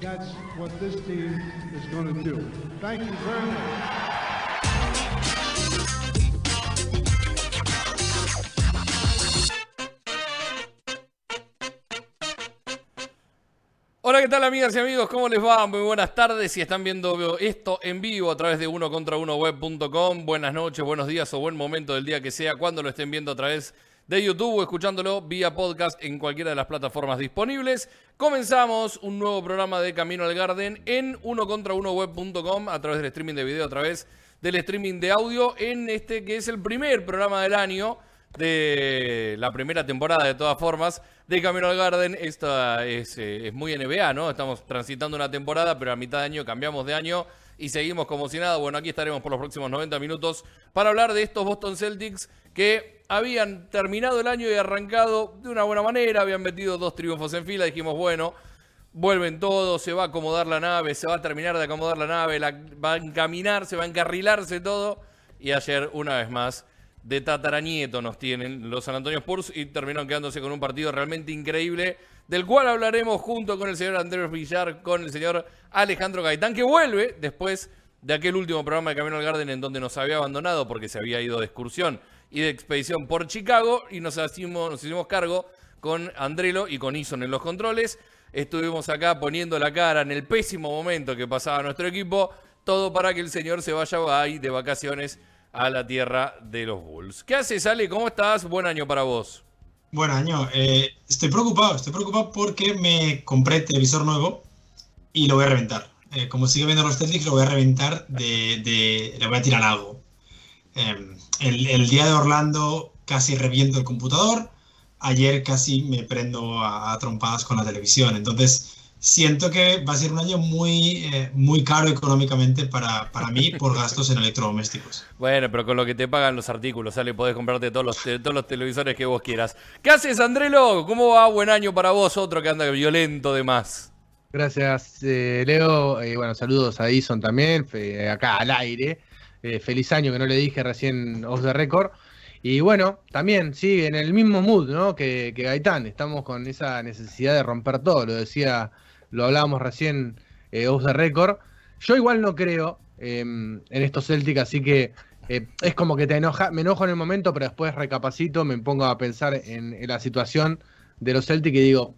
that's what this team is going to do. Thank you very much. Hola, ¿qué tal amigas y amigos? ¿Cómo les va? Muy buenas tardes. Si están viendo esto en vivo a través de uno contra uno web.com, buenas noches, buenos días o buen momento del día que sea, cuando lo estén viendo a través de YouTube o escuchándolo vía podcast en cualquiera de las plataformas disponibles. Comenzamos un nuevo programa de Camino al Garden en uno a través del streaming de video, a través del streaming de audio en este que es el primer programa del año de la primera temporada de todas formas de Camino al Garden. Esta es, eh, es muy NBA, ¿no? Estamos transitando una temporada, pero a mitad de año cambiamos de año y seguimos como si nada. Bueno, aquí estaremos por los próximos 90 minutos para hablar de estos Boston Celtics que habían terminado el año y arrancado de una buena manera, habían metido dos triunfos en fila, dijimos, bueno, vuelven todos, se va a acomodar la nave, se va a terminar de acomodar la nave, la- va a encaminar, se va a encarrilarse todo. Y ayer, una vez más, de tataranieto nos tienen los San Antonio Spurs y terminaron quedándose con un partido realmente increíble, del cual hablaremos junto con el señor Andrés Villar, con el señor Alejandro Gaitán, que vuelve después de aquel último programa de Camino al Garden en donde nos había abandonado porque se había ido de excursión y de expedición por Chicago y nos hicimos, nos hicimos cargo con Andrelo y con Ison en los controles. Estuvimos acá poniendo la cara en el pésimo momento que pasaba nuestro equipo, todo para que el señor se vaya ahí de vacaciones a la tierra de los Bulls. ¿Qué haces, Ale? ¿Cómo estás? Buen año para vos. Buen año. Eh, estoy preocupado, estoy preocupado porque me compré televisor nuevo y lo voy a reventar. Eh, como sigue viendo los Celtics, lo voy a reventar de, de- le voy a tirar algo. Eh, el, el día de Orlando casi reviento el computador. Ayer casi me prendo a, a trompadas con la televisión. Entonces, siento que va a ser un año muy, eh, muy caro económicamente para, para mí por gastos en electrodomésticos. Bueno, pero con lo que te pagan los artículos, Ale, podés comprarte todos los, todos los televisores que vos quieras. ¿Qué haces, Andrelo? ¿Cómo va? Buen año para vos, otro que anda violento de más. Gracias, eh, Leo. Eh, bueno, saludos a Edison también, acá al aire. Eh, feliz año que no le dije recién off the record. Y bueno, también, sí, en el mismo mood, ¿no? Que, que Gaitán. Estamos con esa necesidad de romper todo. Lo decía, lo hablábamos recién eh, off the record. Yo igual no creo eh, en estos Celtic, así que eh, es como que te enoja, me enojo en el momento, pero después recapacito, me pongo a pensar en, en la situación de los Celtic y digo,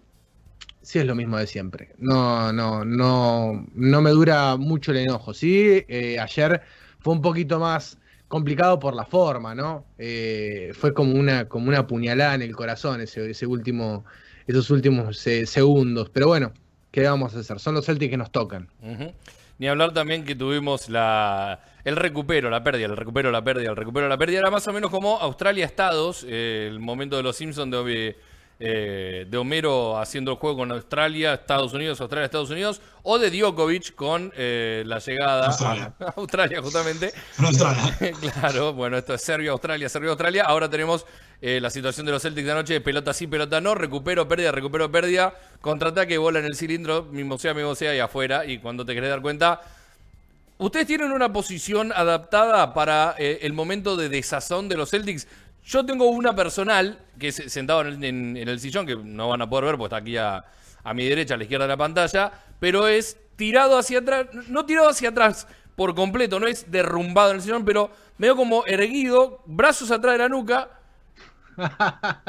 sí es lo mismo de siempre. No, no, no, no me dura mucho el enojo. Sí, eh, ayer fue un poquito más complicado por la forma, ¿no? Eh, fue como una, como una puñalada en el corazón ese, ese último, esos últimos eh, segundos. Pero bueno, ¿qué vamos a hacer? Son los Celtics que nos tocan. Ni hablar también que tuvimos la, el recupero, la pérdida, el recupero, la pérdida, el recupero, la pérdida. Era más o menos como Australia-Estados, eh, el momento de los Simpsons de, eh, de Homero haciendo el juego con Australia, Estados Unidos, Australia, Estados Unidos, o de Djokovic con eh, la llegada Australia. a Australia, justamente. En Australia. claro, bueno, esto es Serbia, Australia, Serbia, Australia. Ahora tenemos eh, la situación de los Celtics de anoche, pelota sí, pelota no, recupero, pérdida, recupero, pérdida, contraataque, bola en el cilindro, mismo sea, mismo sea, y afuera. Y cuando te querés dar cuenta, ustedes tienen una posición adaptada para eh, el momento de desazón de los Celtics. Yo tengo una personal, que es sentado en el, en- en el sillón, que no van a poder ver porque está aquí a, a mi derecha, a la izquierda de la pantalla, pero es tirado hacia atrás, no tirado hacia atrás por completo, no es derrumbado en el sillón, pero medio como erguido, brazos atrás de la nuca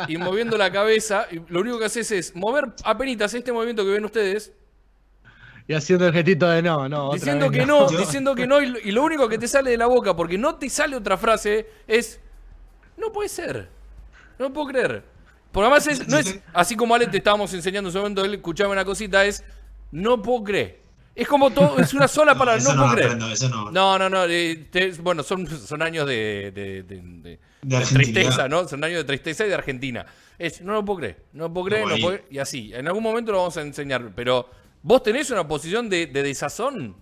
y moviendo la cabeza. Y lo único que haces es mover apenas este movimiento que ven ustedes, Y haciendo el gestito de no, no. otra diciendo vez que no, diciendo que no, y lo único que te sale de la boca, porque no te sale otra frase, es, no puede ser, no puedo creer. Porque además es, no es, así como Ale te estábamos enseñando en su momento, él escuchaba una cosita, es, no puedo creer. Es como todo, es una sola No, palabra, no, puedo creer. aprendo, eso no. No, no, no. eh, te- bueno, son, son años de, de- tristeza, ¿no? Son años de tristeza y de Argentina. Es, no lo puedo creer, no lo puedo creer, No, puedo creer, y así. En algún momento lo vamos a enseñar, pero ¿Vos tenés una posición de, de desazón?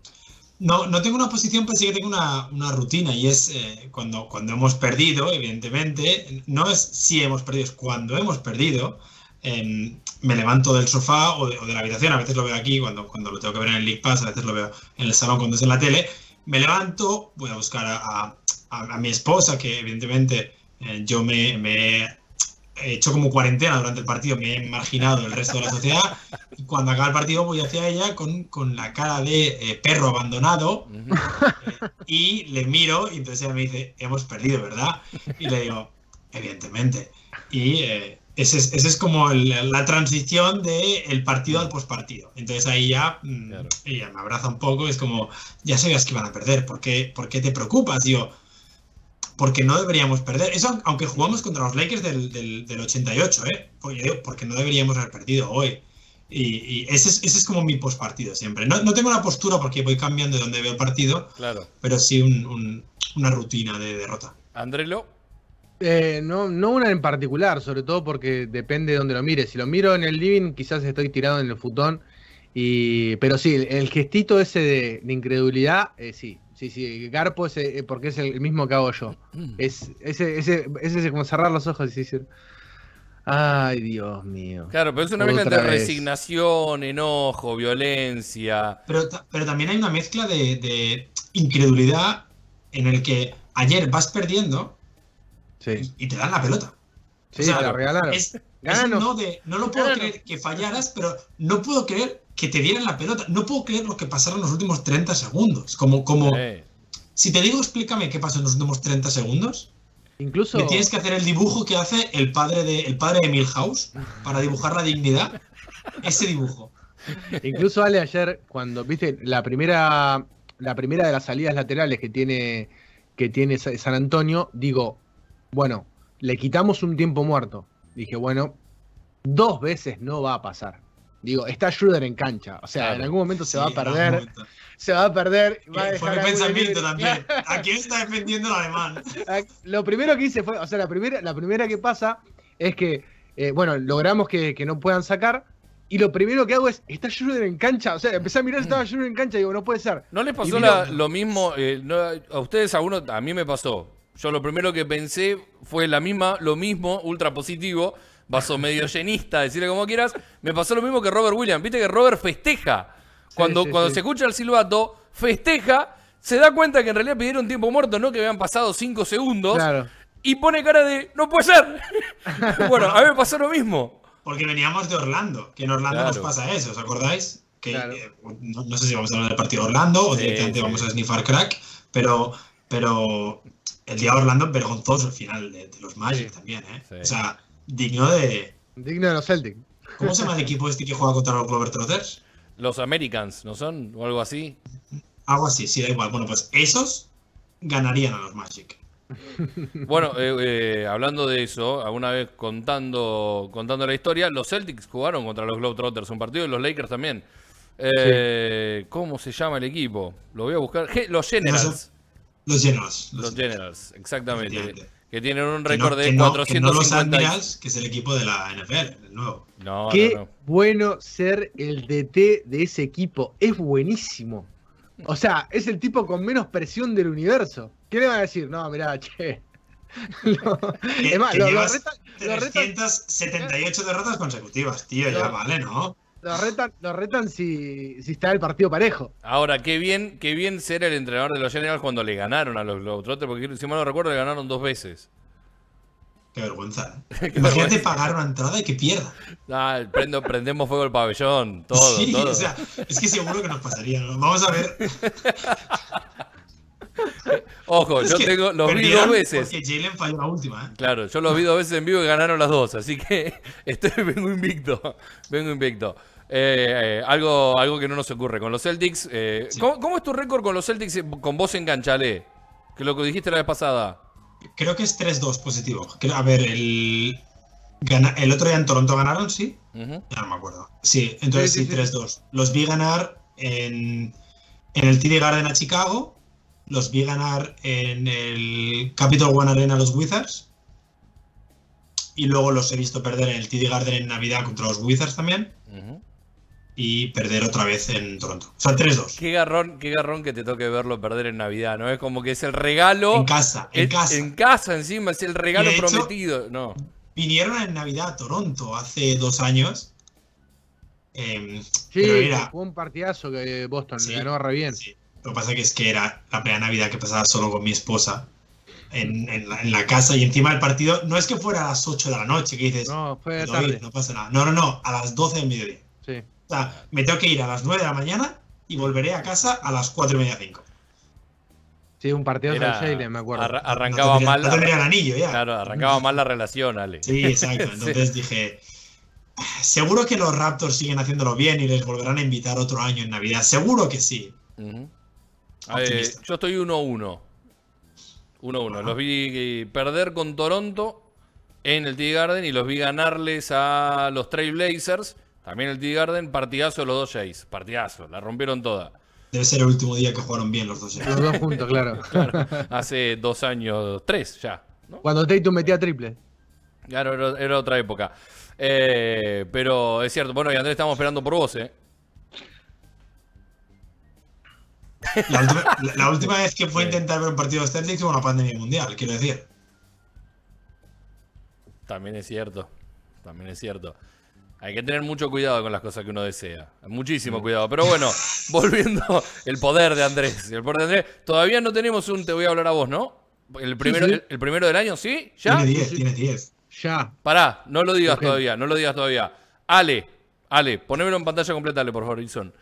No, no tengo una posición, pero sí que tengo una, una rutina y es eh, cuando, cuando hemos perdido, evidentemente, no es si hemos perdido, es cuando hemos perdido, em, me levanto del sofá o de, la habitación, a veces lo veo aquí cuando, cuando lo tengo que ver en el League Pass, a veces lo veo en el salón cuando es en la tele, me levanto, voy a buscar a- a mi esposa, que evidentemente eh, yo me, me he hecho como cuarentena durante el partido, me he marginado del resto de la sociedad, y cuando acaba el partido voy hacia ella con, con la cara de eh, perro abandonado, eh, y le miro y entonces ella me dice, hemos perdido, ¿verdad? Y le digo, evidentemente. Y eh, ese, es, ese es como el- la transición del partido al postpartido. Entonces ahí ya mm, Claro. ella me abraza un poco, es como, ya sabías que iban a perder, ¿por qué, por qué te preocupas? Digo, porque no deberíamos perder. Eso aunque jugamos contra los Lakers del, del, del 88, ¿eh? Porque, porque no deberíamos haber perdido hoy. Y, y ese, es, ese es como mi postpartido siempre. No, no tengo una postura porque voy cambiando de donde veo el partido, Claro. pero sí un- un- una rutina de derrota. Andrelo. Eh, no, no una en particular, sobre todo porque depende de donde lo mire. Si lo miro en el living, quizás estoy tirado en el futón. Y, pero sí, el, el gestito ese de, de incredulidad, eh, sí, sí, sí. Garpo ese, eh, porque es el mismo que hago yo. Es ese, ese, es ese como cerrar los ojos y decir, ay Dios mío. Claro, pero es una mezcla entre vez. resignación, enojo, violencia. Pero, pero también hay una mezcla de, de incredulidad en el que ayer vas perdiendo Sí, y, y te dan la pelota. sí, O sea, te la regalaron. Es, no de, no lo puedo Gánanos. creer que fallaras, pero no puedo creer que te dieran la pelota. No puedo creer lo que pasaron los últimos 30 segundos. Como, como si te digo, explícame qué pasó en los últimos 30 segundos. Incluso, Me tienes que hacer el dibujo que hace el padre de, el padre de Milhouse para dibujar la dignidad. Ese dibujo. incluso Ale ayer, cuando, viste, la primera, la primera de las salidas laterales que tiene, que tiene Sa- San Antonio, digo, bueno, le quitamos un tiempo muerto. Dije, bueno, dos veces no va a pasar. Digo, está Schroeder en cancha. O sea, Claro. en algún momento se va a perder. Se va a perder. Va a Fue mi pensamiento también. ¿A quién está defendiendo el alemán? Lo primero que hice fue, o sea, la primera, la primera que pasa es que, eh, bueno, logramos que, que no puedan sacar. Y lo primero que hago es, está Schroeder en cancha. O sea, empecé a mirar si estaba Schroeder en cancha y digo, no puede ser. ¿No les pasó la- lo mismo? eh, no, a ustedes, a uno, a mí me pasó. Yo lo primero que pensé fue la misma, lo mismo, ultra positivo, vaso medio llenista, decirle como quieras. Me pasó lo mismo que Robert Williams. Viste que Robert festeja. Cuando, sí, cuando sí. se escucha el silbato, festeja, se da cuenta que en realidad pidieron tiempo muerto, no que habían pasado cinco segundos. Claro. Y pone cara de, no puede ser. bueno, a mí me pasó lo mismo. Porque veníamos de Orlando, que en Orlando Claro. nos pasa eso, ¿os acordáis? Que Claro. eh, no, no sé si vamos a hablar del partido de Orlando o directamente sí. vamos a snifar crack, pero, pero el día de Orlando vergonzoso el final de, de los Magic Sí. también, ¿eh? Sí. O sea, digno de... Digno de los Celtics. ¿Cómo se llama el equipo este que juega contra los Globetrotters? Los Americans, ¿no son? O algo así. Algo así, sí, da igual. Bueno, pues esos ganarían a los Magic. Bueno, eh, eh, hablando de eso, alguna vez contando, contando la historia, los Celtics jugaron contra los Globetrotters un partido y los Lakers también. Eh, ¿Cómo se llama el equipo? Lo voy a buscar. Los Generals. Los Generals. Los Generals, exactamente. Que tienen un Que no- récord de que no- que no los 450. que es el equipo de la NFL, el nuevo. No, Qué no, no. bueno ser el DT de ese equipo. Es buenísimo. O sea, es el tipo con menos presión del universo. ¿Qué le van a decir? No, mirá, che. No. Que- Es más, que lo, lo llevas lo retan- 378 derrotas consecutivas, tío, ya vale, ¿no? Lo retan- lo retan si, si está el partido parejo. Ahora, qué bien, qué bien ser el entrenador de los Generals cuando le ganaron a los Globetrotters, porque si mal no recuerdo, le ganaron dos veces. Qué vergüenza. ¿eh? Qué Imagínate vergüenza. pagar una entrada y que pierda. Ah, prendo, prendemos fuego el pabellón, todo, sí, todo. o sea, es que seguro que nos pasaría. ¿no? Vamos a ver. Ojo, Es yo tengo, los vi dos veces. Porque Jalen falló la última, ¿eh? Claro, yo los vi dos veces en vivo y ganaron las dos, así que estoy, vengo invicto, vengo invicto. Eh, eh, algo, algo que no nos ocurre con los Celtics. eh, Sí. ¿cómo, cómo es tu récord con los Celtics con vos en Canchale? Que lo que dijiste la vez pasada. Creo que es 3-2 positivo. A ver, el. el otro día en Toronto ganaron, ¿sí? Ya no me acuerdo. Sí, entonces Sí, sí, sí, sí. 3-2. Los vi ganar en, en el TD Garden a Chicago. Los vi ganar en el Capital One Arena a los Wizards. Y luego los he visto perder en el TD Garden en Navidad contra los Wizards también. Ujú. Y perder otra vez en Toronto. O sea, 3-2. Qué garrón, qué garrón que te toque verlo perder en Navidad, ¿no? Es como que es el regalo. En casa, en es- casa. En casa encima, es el regalo hecho- prometido. No. Vinieron en Navidad a Toronto hace dos años. Em, Sí, pero era, fue un partidazo que Boston Sí, le ganó re bien. Sí. Lo que pasa que es que era la primera Navidad que pasaba solo con mi esposa en, en la, en la casa y encima el partido no es que fuera a las 8 de la noche que dices, No, fue "David, tarde. no pasa nada. No, no, no, a las 12 del mediodía. Sí. O sea, me tengo que ir a las 9 de la mañana y volveré a casa a las 4 y media 5. Sí, un partidazo Era- de Jalen, me acuerdo. arra- arrancaba no tendría, mal. No tendría el anillo ya. Claro, arrancaba mal la relación, Ale. Sí, exacto. Entonces dije, seguro que los Raptors siguen haciéndolo bien y les volverán a invitar otro año en Navidad. Seguro que sí. Optimista. Eh, yo estoy 1-1. 1-1. Los vi eh, perder con Toronto en el Tea Garden y los vi ganarles a los Trail Blazers. También el Tea Garden, partidazo de los dos Jays. Partidazo, la rompieron toda. Debe ser el último día que jugaron bien los dos. ya. Los dos juntos, claro. Hace dos años, tres ya. ¿no? Cuando Tatum metía triple. Claro, era, era otra época. Eh, pero es cierto, bueno, y Andrés, estamos esperando por vos, ¿eh? La última, la- la última vez que fue a intentar ver un partido de Celtics fue una pandemia mundial, quiero decir. También es cierto. También es cierto. Hay que tener mucho cuidado con las cosas que uno desea. Muchísimo cuidado. Pero bueno, volviendo el poder de Andrés. El poder de Andrés. Todavía no tenemos un te voy a hablar a vos, ¿no? El primero, sí. El, el primero del año, ¿sí? ¿Ya? Tiene 10, tiene 10. Ya. Pará, no lo digas todavía, no lo digas todavía. Ale, Ale, ponémelo en pantalla completa, Ale, por favor, Wilson.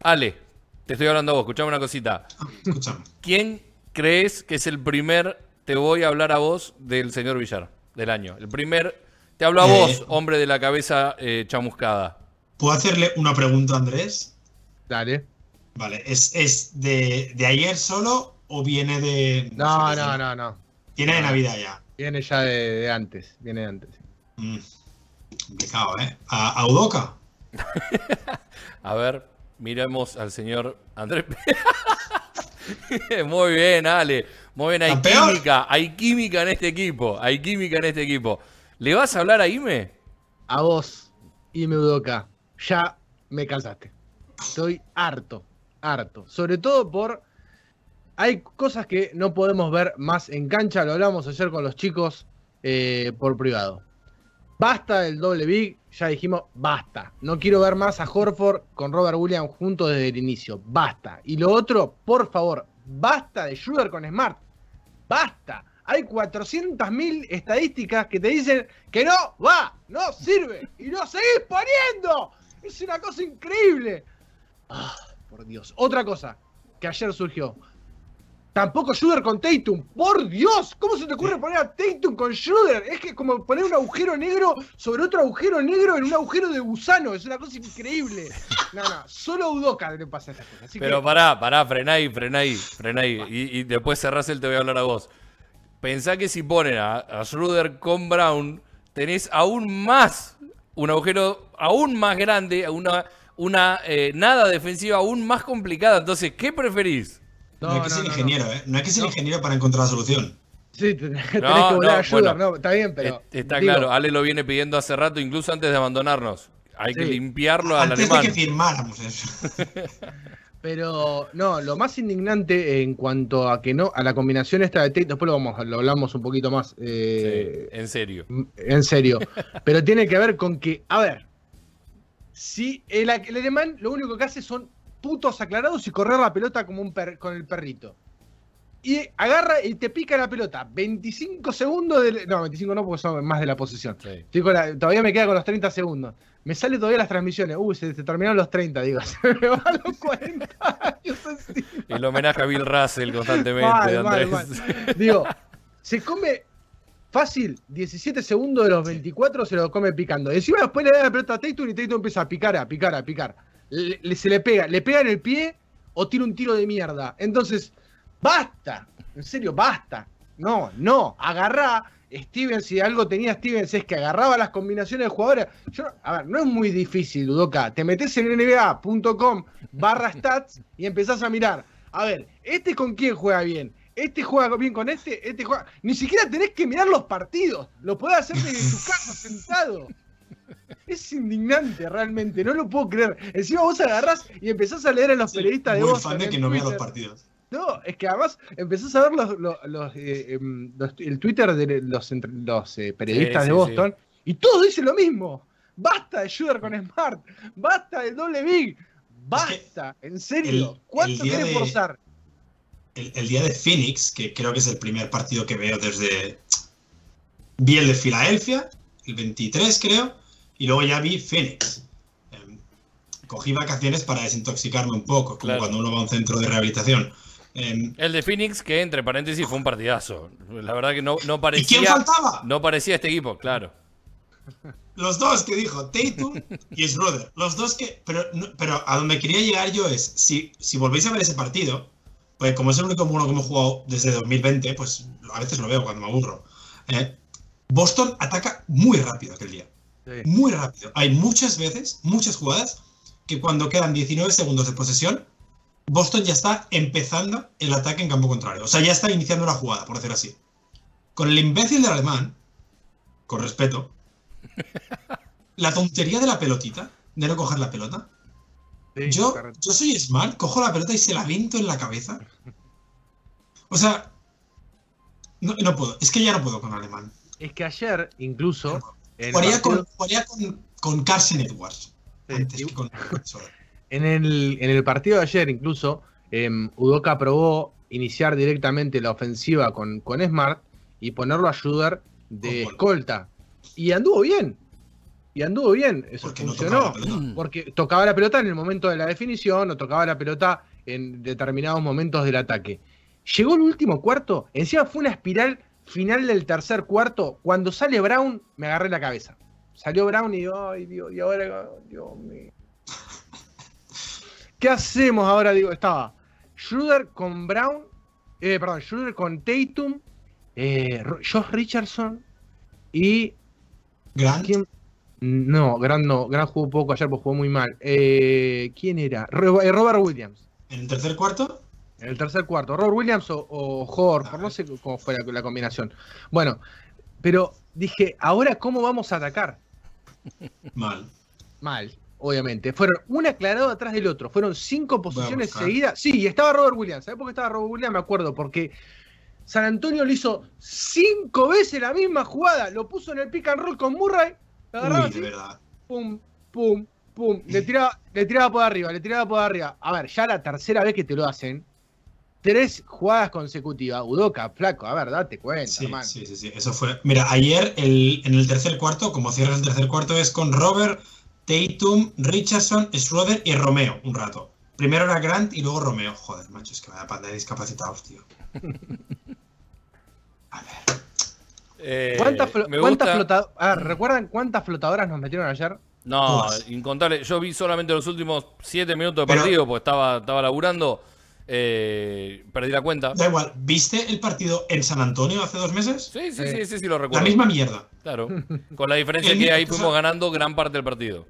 Ale, te estoy hablando a vos, escuchame una cosita. Ah, escúchame. ¿Quién crees que es el primer te voy a hablar a vos del señor Villar del año? El primer, te hablo a Eh. vos, hombre de la cabeza eh, chamuscada. ¿Puedo hacerle una pregunta a Andrés? Dale. Vale, ¿es, es de, de ayer solo o viene de. No, sé, no, no, no. Viene de Navidad ya. Viene ya de, de antes. Viene de antes. Mm, complicado, ¿eh? ¿A, a Udoka? A ver, miremos al señor Andrés. Muy bien, Ale. Muy bien, hay ¿Campeón? química, hay química en este equipo, hay química en este equipo. ¿Le vas a hablar a Ime? A vos, Ime Udoka, ya me cansaste. Estoy harto, harto. Sobre todo por. Hay cosas que no podemos ver más en cancha. Lo hablamos ayer con los chicos eh, por privado. Basta del doble big. Ya dijimos, basta. No quiero ver más a Horford con Robert Williams juntos desde el inicio. Basta. Y lo otro, por favor, basta de Schroeder con Smart. Basta. Hay 400.000 estadísticas que te dicen que no va, no sirve y lo seguís poniendo. Es una cosa increíble. Ah, por Dios. Otra cosa que ayer surgió. Tampoco Schroeder con Tatum. Por Dios, ¿cómo se te ocurre poner a Tatum con Schroeder? Es que es como poner un agujero negro sobre otro agujero negro en un agujero de gusano. Es una cosa increíble. No, no, solo a Udoka le pasa estas cosas. Así Pero que, pará, pará, frená ahí, frená ahí, frená ahí. Y, y después cerrás el te voy a hablar a vos. Pensá que si ponen a, a Schroeder con Brown, tenés aún más, un agujero aún más grande, una, una eh, nada defensiva aún más complicada. Entonces, ¿qué preferís? No, hay que ser ingeniero, ¿eh? No hay que ser ingeniero para encontrar la solución. Sí, tenés No, que volar no, a Schroeder, bueno. no, está bien, pero. Está digo, claro, Ale lo viene pidiendo hace rato, incluso antes de abandonarnos. Hay que limpiarlo al Antes de alemán. que firmáramos eso. Pero no, lo más indignante en cuanto a que no, a la combinación esta de Tate, después lo vamos, lo hablamos un poquito más eh, Sí, en serio. en serio. Pero tiene que ver con que, a ver, si el, el alemán lo único que hace son putos aclarados y correr la pelota como un per- con el perrito. Y agarra y te pica la pelota. 25 segundos de. No, 25 no, porque son más de la posesión. Sí. Estoy con la- todavía me queda con los 30 segundos. Me sale todavía las transmisiones. Uy, se, se terminaron los 30, digo. Se me van los 40 años. El homenaje a Bill Russell constantemente, Mal, mal, Andrés. mal. Digo, se come fácil 17 segundos de los 24 se lo come picando. Encima después le da la pelota a Tatum y Tatum empieza a picar, a picar, a picar. Le- le- se le pega, le pega en el pie o tira un tiro de mierda. Entonces, basta. En serio, basta. No, no. Agarrá. Stevens, si algo tenía Stevens es que agarraba las combinaciones de jugadores. Yo, no- a ver, no es muy difícil, Dudoka. Te metes en nba.com barra stats y empezás a mirar. A ver, ¿este con quién juega bien? Este juega bien con este, este juega. Ni siquiera tenés que mirar los partidos. Lo podés hacer desde tu casa sentado. Es indignante realmente, no lo puedo creer. Encima vos agarrás y empezás a leer a los periodistas de fan en que no los partidos. No, es que además empezás a ver los, los- los, eh, em, los- el Twitter de los, entre- los, eh, periodistas Sí, de sí, Boston y todos dicen lo mismo. Basta de Shooter con Smart, basta del doble big, basta, en serio. el- ¿Cuánto de- forzar? El, el día de Phoenix, que creo que es el primer partido que veo desde. Vi el de Filadelfia, el 23 creo, y luego ya vi Phoenix. Em, cogí vacaciones para desintoxicarme un poco, como Claro. cuando uno va a un centro de rehabilitación. Em, El de Phoenix, que entre paréntesis fue un partidazo. La verdad que no, no ¿Y quién parecía. faltaba? No parecía este equipo, claro. Los dos que dijo, Tatum y Schroeder. Los dos que. Pero, pero a donde quería llegar yo es, si, si volvéis a ver ese partido, pues como es el único uno que hemos jugado desde 2020, pues a veces lo veo cuando me aburro. eh, Boston ataca muy rápido aquel día. Muy rápido. Hay muchas veces, muchas jugadas, que cuando quedan 19 segundos de posesión, Boston ya está empezando el ataque en campo contrario. O sea, ya está iniciando la jugada, por decir así. Con el imbécil del alemán, con respeto, la tontería de la pelotita, de no coger la pelota. Sí, Yo, yo soy smart, cojo la pelota y se la viento en la cabeza. O sea, no, no puedo. Es que ya no puedo con alemán. Es que ayer, incluso, Jugaría, partido- con, jugaría con, con Carson Edwards. Sí, antes y- que con. En el, en el partido de ayer, incluso, em, Udoka probó iniciar directamente la ofensiva con, con Smart y ponerlo a ayudar de escolta. Y anduvo bien. Y anduvo bien. Eso Porque no funcionó. tocaba pelota. porque tocaba la pelota en el momento de la definición o tocaba la pelota en determinados momentos del ataque. Llegó el último cuarto, encima fue una espiral final del tercer cuarto. Cuando sale Brown, me agarré la cabeza. Salió Brown y ay Dios, y ahora, Dios mío. ¿Qué hacemos ahora? Digo, estaba Schroeder con Brown, eh, perdón, Schroeder con Tatum, eh, Josh Richardson y Grant, ¿Quién? No, Gran no, Gran jugó poco ayer porque jugó muy mal. Eh, ¿Quién era? Ro- Robert Williams. en el tercer cuarto, En el tercer cuarto. Robert Williams o, o Horford, no sé cómo fue la, la combinación. Bueno, pero dije, ¿ahora cómo vamos a atacar? mal. Mal, obviamente. Fueron un aclarado atrás del otro. Fueron cinco posiciones seguidas. Sí, estaba Robert Williams. ¿Sabes por qué estaba Robert Williams? Me acuerdo, porque San Antonio le hizo cinco veces la misma jugada. Lo puso en el pick and roll con Murray. Lo agarraba Uy, así, de verdad. pum, pum, pum. Le tiraba, le tiraba por arriba, le tiraba por arriba. A ver, ya la tercera vez que te lo hacen. Tres jugadas consecutivas. Udoca, flaco, a ver, date cuenta, Sí, hermano. sí, sí, sí, eso fue. Mira, ayer el- en el tercer cuarto, como cierras el tercer cuarto, es con Robert, Tatum, Richardson, Schroeder y Romeo, un rato. Primero era Grant y luego Romeo. Joder, macho, es que vaya panda de discapacitados, tío. A ver. Eh, ¿Cuántas, flo- me cuántas gusta- flota- a ver, ¿Recuerdan cuántas flotadoras nos metieron ayer? No, incontable. Yo vi solamente los últimos siete minutos de Pero- partido porque estaba, estaba laburando. Eh, perdí la cuenta. Da igual, ¿viste el partido en San Antonio hace dos meses? Sí, sí, Sí. sí, sí, sí, lo La recuerdo. misma mierda. Claro. Con la diferencia que ahí fuimos ganando gran parte del partido.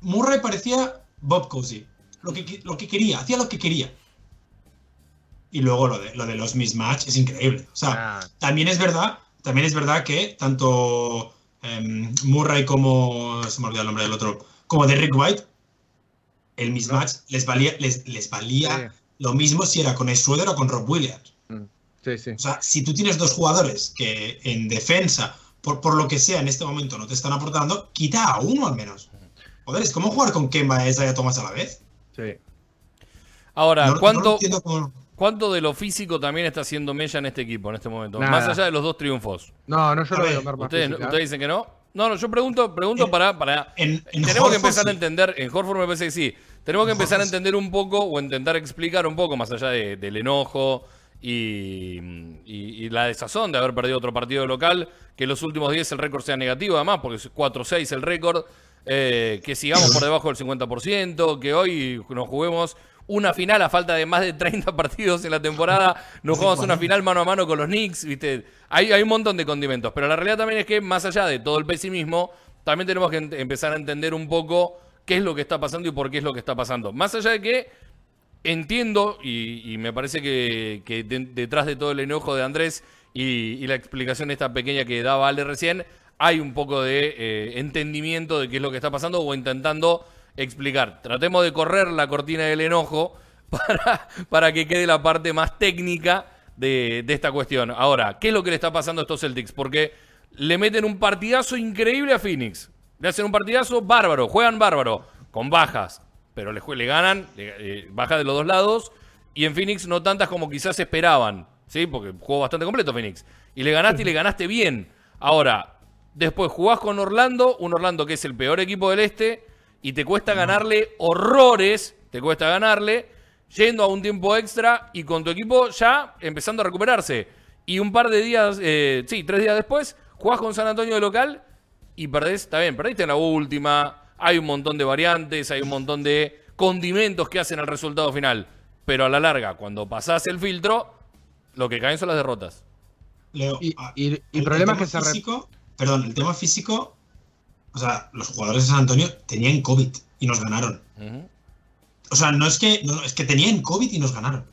Murray parecía Bob Cousy. Lo que, lo que quería, hacía lo que quería. Y luego lo de, lo de los mismatch es increíble. O sea, Ah. también es verdad, también es verdad que tanto em, Murray como. Se me olvidó el nombre del otro. Como Derrick White, el mismatch les valía, les, les valía lo mismo si era con Schroeder o con Rob Williams. Sí, sí. O sea, si tú tienes dos jugadores que en defensa, por, por lo que sea en este momento, no te están aportando, quita a uno al menos. Joder, es como jugar con Kemba y Isaiah Thomas a la vez. sí. Ahora, No- ¿cuánto, ¿cuánto de lo físico también está haciendo Mella en este equipo en este momento? Nada. Más allá de los dos triunfos. No, no, yo A ver, veo ¿Ustedes, física. ¿Ustedes dicen que no? No, no, yo pregunto, pregunto En- para, para en, en Tenemos que empezar a entender, en Horford me parece que sí, tenemos que empezar a Horford entender un poco o intentar explicar un poco, más allá de- del enojo y, y- y la desazón de haber perdido otro partido local, que en los últimos 10 el récord sea negativo además, porque es 4-6 el récord, eh, que sigamos por debajo del 50%, que hoy nos juguemos una final a falta de más de 30 partidos en la temporada, nos jugamos una 40. final mano a mano con los Knicks, ¿viste? Hay, hay un montón de condimentos, pero la realidad también es que más allá de todo el pesimismo, también tenemos que empezar a entender un poco qué es lo que está pasando y por qué es lo que está pasando. Más allá de que entiendo, y, y me parece que, que de- detrás de todo el enojo de Andrés y, y la explicación esta pequeña que daba Ale recién, hay un poco de eh, entendimiento de qué es lo que está pasando o intentando explicar. Tratemos de correr la cortina del enojo para, para que quede la parte más técnica de, esta cuestión. Ahora, ¿qué es lo que le está pasando a estos Celtics? Porque le meten un partidazo increíble a Phoenix. Le hacen un partidazo bárbaro, juegan bárbaro, con bajas, pero le, le ganan, eh, bajas de los dos lados, y en Phoenix no tantas como quizás esperaban, ¿sí? Porque jugó bastante completo Phoenix. Y le ganaste y le ganaste bien. Ahora, después jugás con Orlando, un Orlando que es el peor equipo del este, y te cuesta ganarle horrores, te cuesta ganarle, yendo a un tiempo extra y con tu equipo ya empezando a recuperarse. Y un par de días, eh, sí, tres días después, jugás con San Antonio de local y perdés, está bien, perdiste en la última, hay un montón de variantes, hay un montón de condimentos que hacen al resultado final. Pero a la larga, cuando pasás el filtro, lo que caen son las derrotas. Leo, Y, ah, y- y el- problema es que se... re- físico, Perdón, el tema físico. O sea, los jugadores de San Antonio tenían COVID y nos ganaron. O sea, no es que. No, es que tenían COVID y nos ganaron.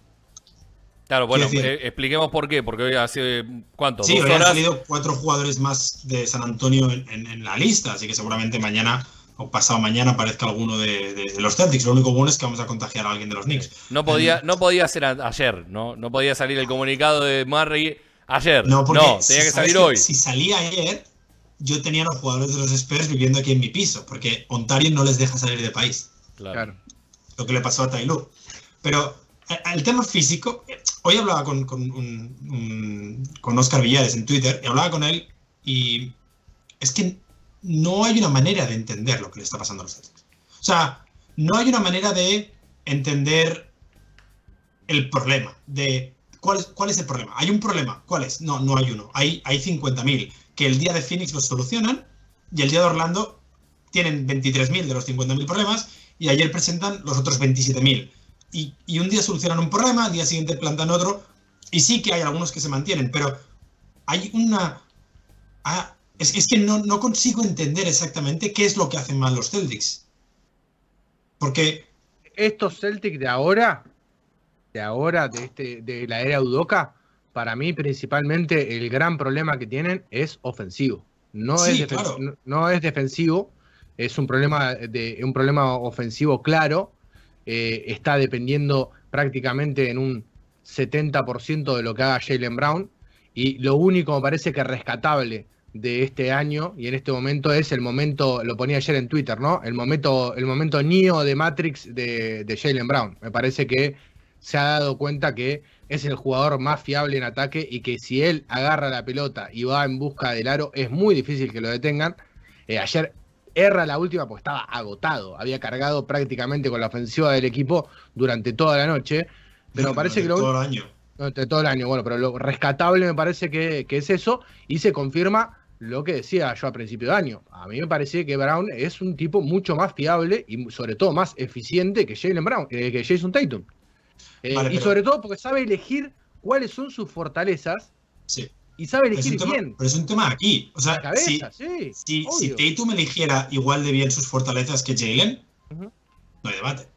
Claro, bueno, eh, expliquemos por qué, porque hoy hace, ¿cuánto? Sí, hoy han salido cuatro jugadores más de San Antonio en, en- en la lista, así que seguramente mañana o pasado mañana aparezca alguno de, de- de los Celtics. Lo único bueno es que vamos a contagiar a alguien de los Knicks. No podía, no podía ser a- ayer, ¿no? No podía salir el comunicado de Murray ayer. No, No, porque tenía que salir hoy. Si salía ayer, yo tenía a los jugadores de los Spurs viviendo aquí en mi piso, porque Ontario no les deja salir de país. Claro. Lo que le pasó a Taylor. Pero eh, el tema físico, hoy hablaba con, con, un- un- con Oscar Villares en Twitter, y hablaba con él, y es que no hay una manera de entender lo que le está pasando a los Celtics. O sea, no hay una manera de entender el problema, de cuál es, cuál es el problema. ¿Hay un problema? ¿Cuál es? No, no hay uno. Hay, hay 50.000 que el día de Phoenix los solucionan y el día de Orlando tienen 23.000 de los 50.000 problemas y ayer presentan los otros 27.000. Y, y un día solucionan un problema, al día siguiente plantan otro. Y sí que hay algunos que se mantienen, pero hay una... ah, es, es que no, no consigo entender exactamente qué es lo que hacen mal los Celtics. Porque estos Celtics de ahora, de ahora, de, este, de la era Udoca, para mí principalmente el gran problema que tienen es ofensivo. No, Sí, es, claro. no, no es defensivo, es un problema, de, un problema ofensivo claro. eh, está dependiendo prácticamente en un 70% de lo que haga Jalen Brown. Y lo único me parece que rescatable de este año y en este momento es el momento, lo ponía ayer en Twitter, ¿no? El momento, el momento Neo de Matrix de, de Jalen Brown. Me parece que se ha dado cuenta que es el jugador más fiable en ataque y que si él agarra la pelota y va en busca del aro, es muy difícil que lo detengan. Eh, ayer erra la última porque estaba agotado, había cargado prácticamente con la ofensiva del equipo durante toda la noche. Pero me parece que lo, todo el año. durante todo el año, bueno, pero lo rescatable me parece que, que es eso, y se confirma lo que decía yo a principio de año. A mí me parece que Brown es un tipo mucho más fiable y sobre todo más eficiente que Jalen Brown, eh, que Jason Tatum. Eh, Vale, y pero- sobre todo porque sabe elegir cuáles son sus fortalezas Sí. y sabe elegir tema, bien. pero es un tema aquí. O sea, La si, cabeza, sí. si, si. Tatum eligiera igual de bien sus fortalezas que Jalen, no hay debate.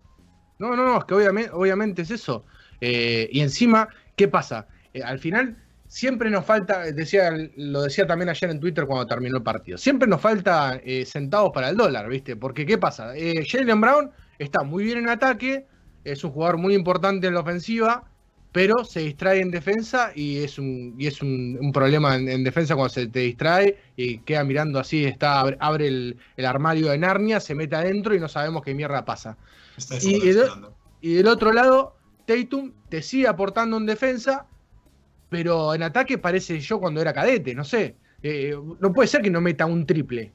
No, no, no, es que obviamente, obviamente es eso. Eh, y encima, ¿qué pasa? Eh, al final, siempre nos falta, decía, lo decía también ayer en Twitter cuando terminó el partido, siempre nos falta eh, centavos para el dólar, ¿viste? Porque ¿qué pasa? Jalen Brown está muy bien en ataque, es un jugador muy importante en la ofensiva, pero se distrae en defensa y es un, y es un, un problema en, en defensa cuando se te distrae y queda mirando así, está, abre, el, el armario de Narnia, se mete adentro y no sabemos qué mierda pasa. Está Y- eso y del otro lado, Tatum te sigue aportando en defensa, pero en ataque parece yo cuando era cadete, no sé. Eh, no puede ser que no meta un triple.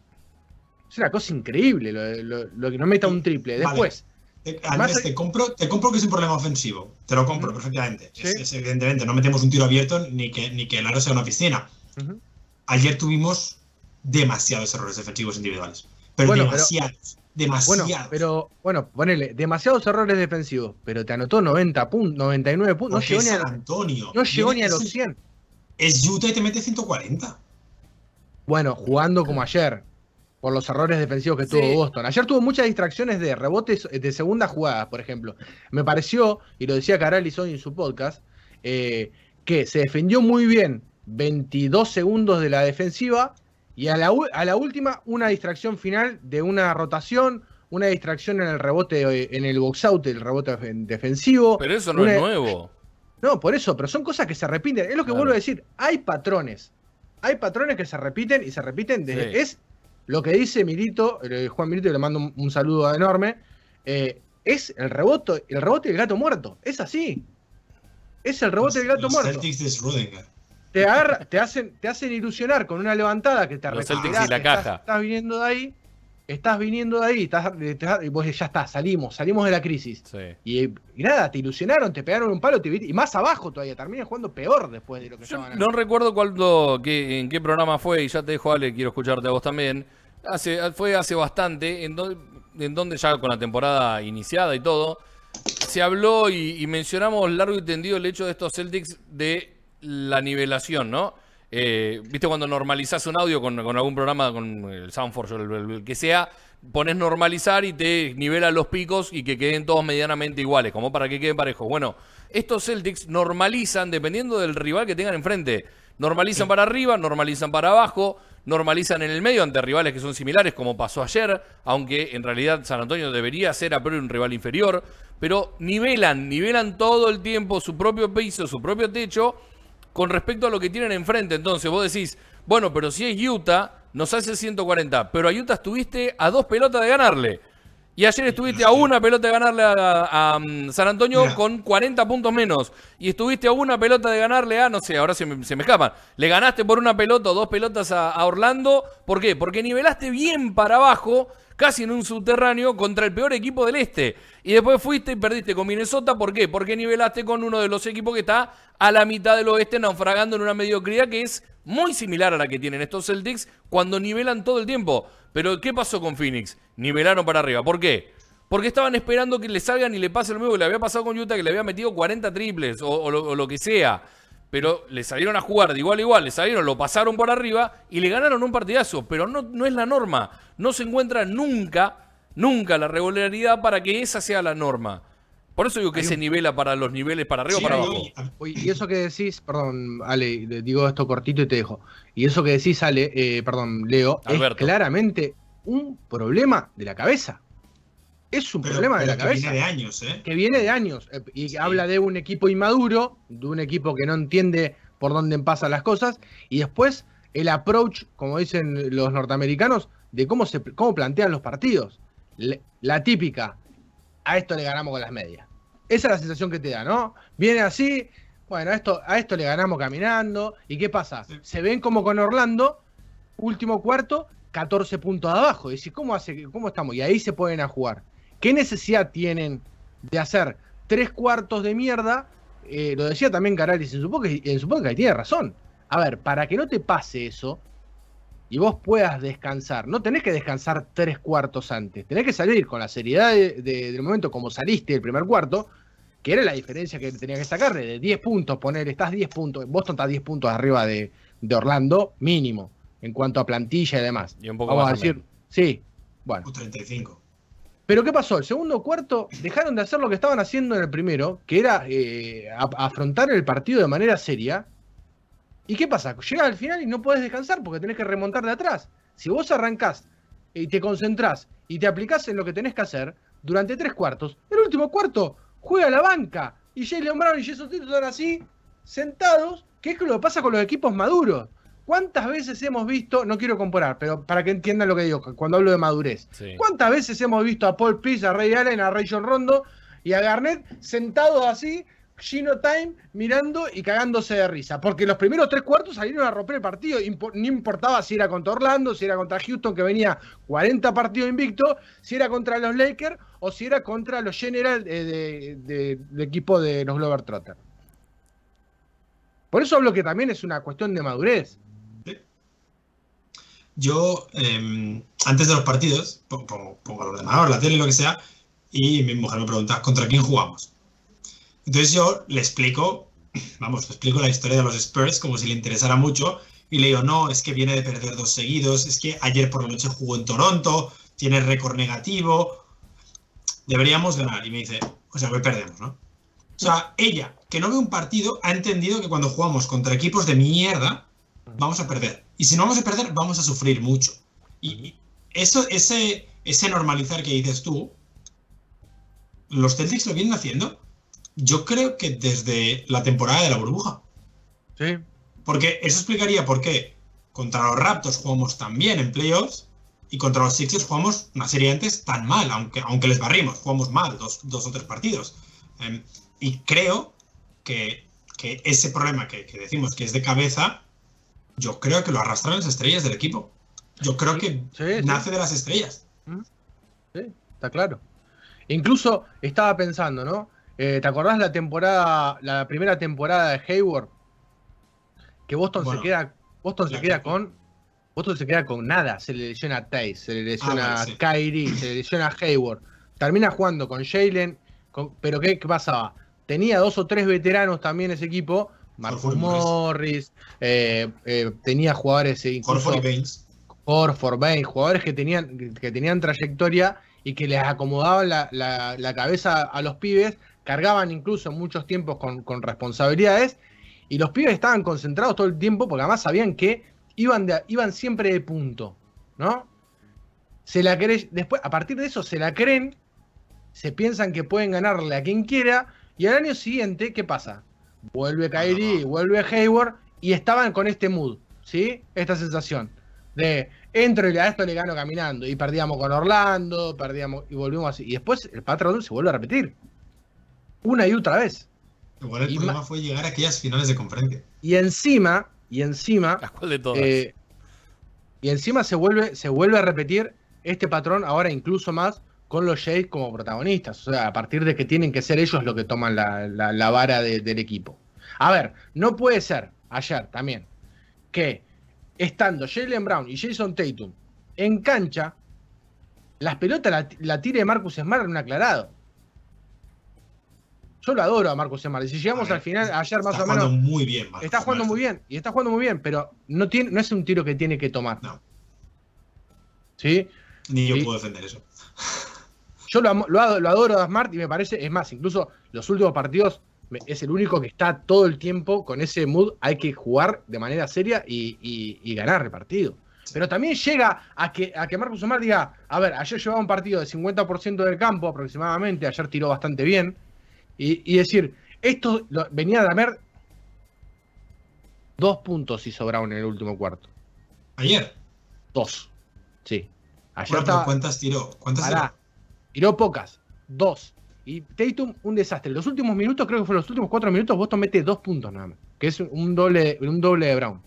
Es una cosa increíble lo, lo- lo que no meta un triple. Después, Te- Más Andrés, hay- te compro, te compro que es un problema ofensivo. Te lo compro perfectamente. Sí. Es, es evidentemente, no metemos un tiro abierto ni que, ni que el aro sea una piscina. Ayer tuvimos demasiados errores defensivos individuales. Pero Bueno, pero- demasiados. bueno, demasiados. pero bueno, ponele, demasiados errores defensivos, pero te anotó 90 puntos, 99 puntos, no llegó, ni a, Antonio. no llegó ni a los es- 100. Es Utah y te mete 140. Bueno, jugando como ayer, por los errores defensivos que Sí. tuvo Boston. Ayer tuvo muchas distracciones de rebotes de segunda jugada, por ejemplo. Me pareció, y lo decía Caralis hoy en su podcast, eh, que se defendió muy bien 22 segundos de la defensiva Y a la, a la última, una distracción final de una rotación, una distracción en el rebote, en el box out, el rebote defensivo. Pero eso no es nuevo. No, por eso, pero son cosas que se repiten. Es lo que vuelvo a decir. Hay patrones. Hay patrones que se repiten y se repiten desde. Es lo que dice Milito, eh, Juan Milito, le mando un, saludo enorme. Eh, es el rebote, el rebote del gato muerto. Es así. Es el rebote del gato muerto. Te, te, hacen, te hacen ilusionar con una levantada que te Los Celtics y la caja. estás viniendo de ahí estás viniendo de ahí, estás, y vos ya está, salimos, salimos de la crisis. Y, nada, te ilusionaron, te pegaron un palo, y más abajo todavía, terminas jugando peor después de lo que estaban No recuerdo cuándo, qué, en qué programa fue, y ya te dejo, Ale, quiero escucharte a vos también. Hace, fue hace bastante, en, en donde ya con la temporada iniciada y todo, se habló y, y mencionamos largo y tendido el hecho de estos Celtics de la nivelación, ¿no? Eh, ¿Viste cuando normalizás un audio con, algún programa, con el Soundforce o el, que sea? Pones normalizar y te nivela los picos y que queden todos medianamente iguales, como para que queden parejos. Bueno, estos Celtics normalizan dependiendo del rival que tengan enfrente. Normalizan para arriba, normalizan para abajo, normalizan en el medio ante rivales que son similares, como pasó ayer, aunque en realidad San Antonio debería ser a priori un rival inferior, pero nivelan, nivelan todo el tiempo su propio piso, su propio techo con respecto a lo que tienen enfrente. Entonces vos decís, bueno, pero si es Utah, nos hace 140. Pero a Utah estuviste a dos pelotas de ganarle. Y ayer estuviste a una pelota de ganarle a, mm, San Antonio con 40 puntos menos. Y estuviste a una pelota de ganarle a, no sé, ahora se me, se me escapan. Le ganaste por una pelota o dos pelotas a, a Orlando. ¿Por qué? Porque nivelaste bien para abajo casi en un subterráneo contra el peor equipo del este. Y después fuiste y perdiste con Minnesota. ¿Por qué? Porque nivelaste con uno de los equipos que está a la mitad del oeste, naufragando en una mediocridad que es muy similar a la que tienen estos Celtics cuando nivelan todo el tiempo. Pero ¿qué pasó con Phoenix? Nivelaron para arriba. ¿Por qué? Porque estaban esperando que le salgan y le pase lo mismo que le había pasado con Utah, que le había metido 40 triples o, lo, que sea pero le salieron a jugar de igual a igual, le salieron, lo pasaron por arriba y le ganaron un partidazo, pero no, no es la norma, no se encuentra nunca, nunca la regularidad para que esa sea la norma. Por eso digo que se nivela para los niveles para arriba o para abajo. y eso que decís, perdón, Ale, digo esto cortito y te dejo. Y eso que decís, Ale, eh, perdón, Leo, es claramente un problema de la cabeza es un problema de la cabeza. Que viene de años, ¿eh? Que viene de años. Eh, y habla de un equipo inmaduro, de un equipo que no entiende por dónde pasan las cosas. Y después el approach, como dicen los norteamericanos, de cómo, se, cómo plantean los partidos. la típica, a esto le ganamos con las medias. Esa es la sensación que te da, ¿no? Viene así, bueno, a esto, a esto le ganamos caminando. ¿Y qué pasa? Se ven como con Orlando, último cuarto, 14 puntos abajo. Y decís, ¿cómo, hace, ¿cómo estamos? Y ahí se pueden a jugar. ¿Qué necesidad tienen de hacer tres cuartos de mierda? Eh, lo decía también Caralis en su podcast, en su podcast tiene razón. A ver, para que no te pase eso y vos puedas descansar, no tenés que descansar tres cuartos antes, tenés que salir con la seriedad del momento como saliste el primer cuarto, que era la diferencia que tenía que sacarle, de 10 puntos, poner, estás 10 puntos, Boston está 10 puntos arriba de, Orlando, mínimo, en cuanto a plantilla y demás. Y un poco Vamos a decir, sí, bueno. 35. Pero ¿qué pasó? El segundo cuarto dejaron de hacer lo que estaban haciendo en el primero, que era eh, afrontar el partido de manera seria. ¿Y qué pasa? Llegas al final y no puedes descansar porque tenés que remontar de atrás. Si vos arrancás y te concentrás y te aplicás en lo que tenés que hacer durante tres cuartos, el último cuarto juega la banca y Jalen Brown y Jason Tito están así, sentados, que es lo que pasa con los equipos maduros. ¿Cuántas veces hemos visto, no quiero comparar, pero para que entiendan lo que digo cuando hablo de madurez, ¿cuántas veces hemos visto a Paul Pierce, a Ray Allen, a Ray John Rondo y a Garnett sentados así, Gino Time, mirando y cagándose de risa? Porque los primeros tres cuartos salieron a romper el partido, no importaba si era contra Orlando, si era contra Houston, que venía 40 partidos invicto, si era contra los Lakers o si era contra los General del equipo de los Globetrotters. Por eso hablo que también es una cuestión de madurez. Yo, em, antes de los partidos, pongo, el ordenador, la tele, lo que sea, y mi mujer me pregunta, ¿contra quién jugamos? Entonces yo le explico, vamos, le explico la historia de los Spurs como si le interesara mucho, y le digo, no, es que viene de perder dos seguidos, es que ayer por la noche jugó en Toronto, tiene récord negativo, deberíamos ganar. Y me dice, o sea, hoy perdemos, ¿no? O sea, ella, que no ve un partido, ha entendido que cuando jugamos contra equipos de mierda, vamos a perder. Y si no vamos a perder, vamos a sufrir mucho. Y eso, ese, ese normalizar que dices tú, los Celtics lo vienen haciendo, yo creo que desde la temporada de la burbuja. Sí. Porque eso explicaría por qué contra los Raptors jugamos tan bien en playoffs y contra los Sixers jugamos una serie antes tan mal, aunque, aunque les barrimos, jugamos mal dos, dos o tres partidos. Em, y creo que, que ese problema que, que decimos que es de cabeza, yo creo que lo arrastran las estrellas del equipo. Yo creo que Sí, sí. nace de las estrellas. Sí, está claro. Incluso estaba pensando, ¿no? Eh, ¿Te acordás la temporada, la primera temporada de Hayward? Que Boston Bueno, se queda, Boston se queda que- con, Boston se queda con nada. Se le lesiona a Tays, se le lesiona Ah, a vale, sí. Kyrie, se le lesiona a Hayward. Termina jugando con Jalen, con- pero ¿qué, qué pasaba? Tenía dos o tres veteranos también ese equipo. Marcus Morris. Eh, eh, tenía jugadores eh, incluso Horford y Baines. Horford, Bain, jugadores que tenían, que tenían trayectoria y que les acomodaban la, la- la cabeza a los pibes, cargaban incluso muchos tiempos con, con responsabilidades, y los pibes estaban concentrados todo el tiempo porque además sabían que iban, de- iban siempre de punto, ¿no? Se la creen, después, a partir de eso se la creen, se piensan que pueden ganarle a quien quiera, y al año siguiente, ¿qué pasa? Vuelve Kyrie, no. vuelve Hayward, y estaban con este mood, ¿sí? Esta sensación de entro y a esto le gano caminando. Y perdíamos con Orlando, perdíamos y volvimos así. Y después el patrón se vuelve a repetir. Una y otra vez. Igual el y problema ma- fue llegar a aquellas finales de conferencia. Y encima, y encima, ¿A cuál de todas? eh, y encima se vuelve, se vuelve a repetir este patrón ahora incluso más con los Jays como protagonistas. O sea, a partir de que tienen que ser ellos los que toman la, la- la vara de- del equipo. A ver, no puede ser, ayer también, que estando Jalen Brown y Jason Tatum en cancha, las pelotas la, la tire Marcus Smart en un aclarado. Yo lo adoro a Marcus Smart. Y si llegamos ver, al final, ayer más está o menos, jugando muy bien, Marcus Está jugando Smart. muy bien, y está jugando muy bien, pero no, tiene, no es un tiro que tiene que tomar. No. ¿Sí? Ni yo Sí. puedo defender eso. Yo lo, amo- lo ado- lo adoro a Smart y me parece, es más, incluso los últimos partidos es el único que está todo el tiempo con ese mood. Hay que jugar de manera seria y, y- y ganar el partido. Pero también llega a que, a que Marcus Smart diga: A ver, ayer llevaba un partido de 50% del campo aproximadamente, ayer tiró bastante bien. Y, y decir, esto lo- venía a lamer dos puntos hizo Brown en el último cuarto. Ayer. Dos. Sí. Ayer estaba. ¿cuántas tiró? ¿Cuántas Pará. tiró? Tiró pocas. Dos. Y Tatum, un desastre. Los últimos minutos, creo que fueron los últimos cuatro minutos, Boston mete dos puntos nada más. Que es un doble, un doble de Brown.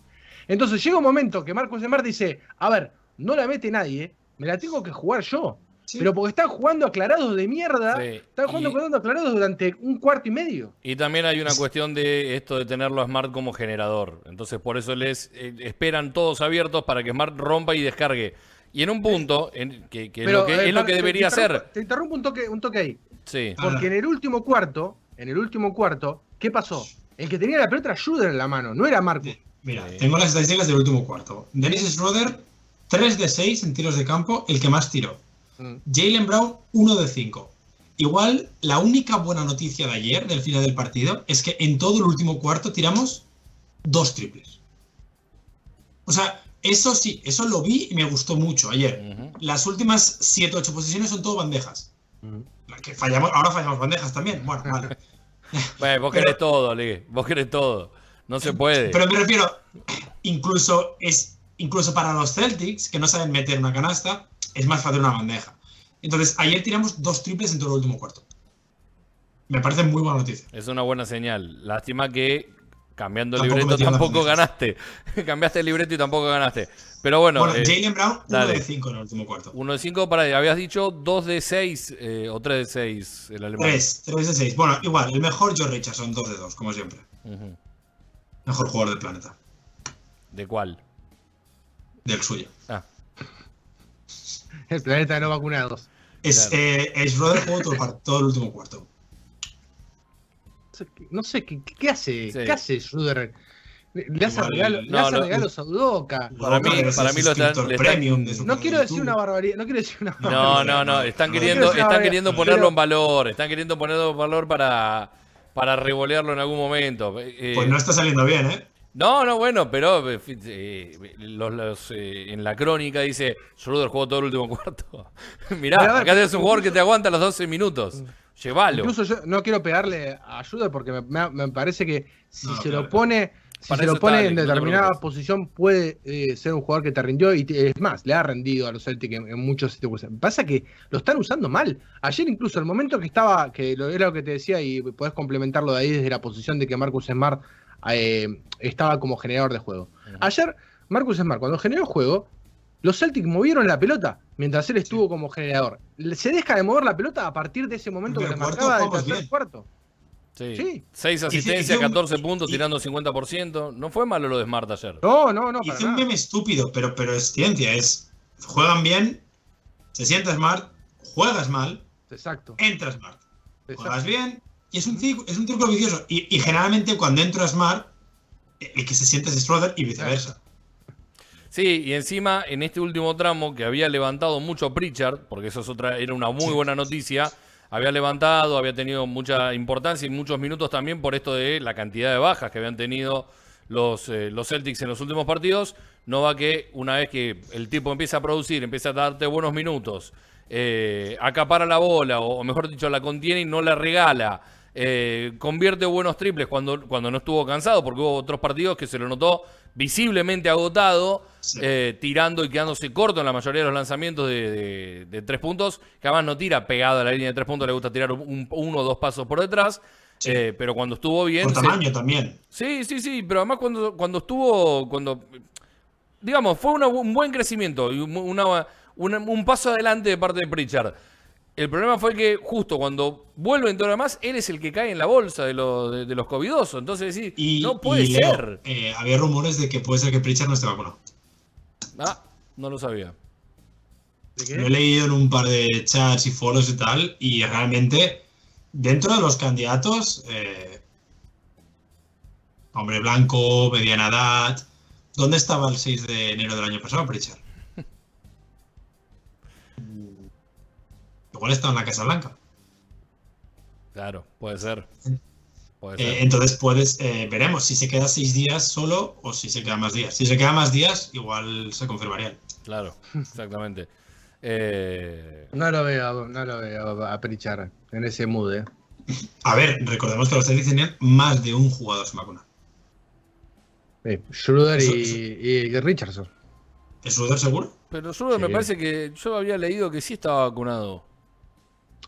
Entonces llega un momento que Marcus Smart dice: A ver, no la mete nadie, me la tengo que jugar yo. Sí. Pero porque están jugando aclarados de mierda. Sí, Están jugando y- jugando aclarados durante un cuarto y medio. Y también hay una cuestión de esto de tenerlo a Smart como generador. Entonces, por eso les eh, esperan todos abiertos para que Smart rompa y descargue. Y en un punto, en- que, que es lo que, eh, es lo para- que te- debería te hacer. Te interrumpo un toque, un toque ahí. Sí. Porque en el último cuarto, en el último cuarto, ¿qué pasó? El que tenía la pelota era Schroeder en la mano, no era Marcus. Mira, Sí. tengo las estadísticas del último cuarto. Dennis Schroeder, 3 de 6 en tiros de campo, el que más tiró. Mm. Jalen Brown, 1 de 5. Igual, la única buena noticia de ayer, del final del partido, es que en todo el último cuarto tiramos dos triples. O sea, eso sí, eso lo vi y me gustó mucho ayer. Las últimas 7-8 posiciones son todo bandejas. Que fallamos, ahora fallamos bandejas también. Bueno, vale. Bueno, vos Pero- querés todo, Lee. Vos querés todo. No se puede. Pero me refiero, incluso es incluso para los Celtics, que no saben meter una canasta, es más fácil una bandeja. Entonces, ayer tiramos dos triples en todo el último cuarto. Me parece muy buena noticia. Es una buena señal. Lástima que cambiando el libreto tampoco ganaste. Cambiaste el libreto y tampoco ganaste. Pero bueno, Bueno, eh, Jalen Brown, 1 dale. de 5 en el último cuarto. uno de 5 para. Habías dicho 2 de 6 o 3 de 6 el alemán. 3, 3 de 6. Bueno, igual, el mejor Joe Richardson, 2 de 2, como siempre. Ujú. Mejor jugador del planeta. ¿De cuál? Del suyo. Ah, El planeta de no vacunados. Es, Claro. eh, es Schroeder jugó todo, todo el último cuarto. No sé, ¿qué, qué hace? Sí. ¿Qué hace Schroeder? Le hace, Igual- regalo- le hace lo- regalos a. Para mí- para mí lo están- están- premium de su No quiero de decir una barbaridad, no quiero decir una No, barbaridad. no, no. Están No, queriendo, quiero decir están queriendo ponerlo pero- en valor. Están queriendo ponerlo en valor para, para revolearlo en algún momento. Eh, Pues no está saliendo bien, ¿eh? No, no, bueno, pero eh, eh, los, los, eh, en la crónica dice Schroeder jugó todo el último cuarto. Mirá, Pero ver, acá tenés un jugador que te aguanta los 12 minutos. Llévalo. Incluso yo no quiero pegarle ayuda porque me, me- me parece que si No, se claro. lo pone, si Para se lo pone en no determinada posición, puede eh, ser un jugador que te rindió y te- es más, le ha rendido a los Celtics en, en muchos circunstancias. Pasa que lo están usando mal. Ayer incluso el momento que estaba, que lo, era lo que te decía y podés complementarlo de ahí desde la posición de que Marcus Smart eh, estaba como generador de juego. Ayer Marcus Smart cuando generó juego, los Celtics movieron la pelota mientras él estuvo como generador. Se deja de mover la pelota a partir de ese momento que le marcaba del tercer bien. cuarto. Sí. Sí. 6 Hice- asistencias, un- 14 puntos, y- tirando 50%. No fue malo lo de Smart ayer. No, no, no, Hice un meme estúpido, pero, pero es ciencia. Es juegan bien, se sienta smart, juegas mal, Exacto. entra smart. exacto. Juegas bien y es un, círculo, es un círculo vicioso. Y, y generalmente cuando entra smart, el que se siente es Schroeder y viceversa. Sí, y encima en este último tramo que había levantado mucho Pritchard, porque eso es otra, era una muy buena noticia, había levantado, había tenido mucha importancia y muchos minutos también por esto de la cantidad de bajas que habían tenido los, eh, los Celtics en los últimos partidos. No va que una vez que el tipo empieza a producir, empieza a darte buenos minutos, eh, acapara la bola, o, o mejor dicho, la contiene y no la regala. eh, convierte buenos triples cuando, cuando no estuvo cansado, porque hubo otros partidos que se lo notó visiblemente agotado. Eh, tirando y quedándose corto en la mayoría de los lanzamientos de, de- de tres puntos, que además no tira pegado a la línea de tres puntos, le gusta tirar un- uno o dos pasos por detrás, Sí. eh, pero cuando estuvo bien... Por se- tamaño también. Sí, sí, sí, pero además cuando, cuando estuvo, cuando, digamos, fue una- un buen crecimiento y un- una- una- un paso adelante de parte de Pritchard. El problema fue que justo cuando vuelve en todo lo demás, él es el que cae en la bolsa de, lo- de, de los covidosos. Entonces, sí, Y, no puede y ser. eh, había rumores de que puede ser que Pritchard no esté vacunado. Ah, no lo sabía. Lo he leído en un par de chats y foros y tal, y realmente, dentro de los candidatos, eh, hombre blanco, mediana edad, ¿dónde estaba el 6 de enero del año pasado, Pritchard? Igual estaba en la Casa Blanca. Claro, puede ser. Puede Eh, entonces puedes, eh, veremos si se queda seis días solo o si se queda más días. Si se queda más días, igual se confirmarían. Claro, exactamente. Eh, No lo veo, no lo veo a Pritchard en ese mood, eh. A ver, recordemos que los Celtics tenían más de un jugador sin vacuna. Eh, Schroeder y, Richardson. ¿Es Schroeder seguro? pero yo me parece que yo había leído que sí estaba vacunado.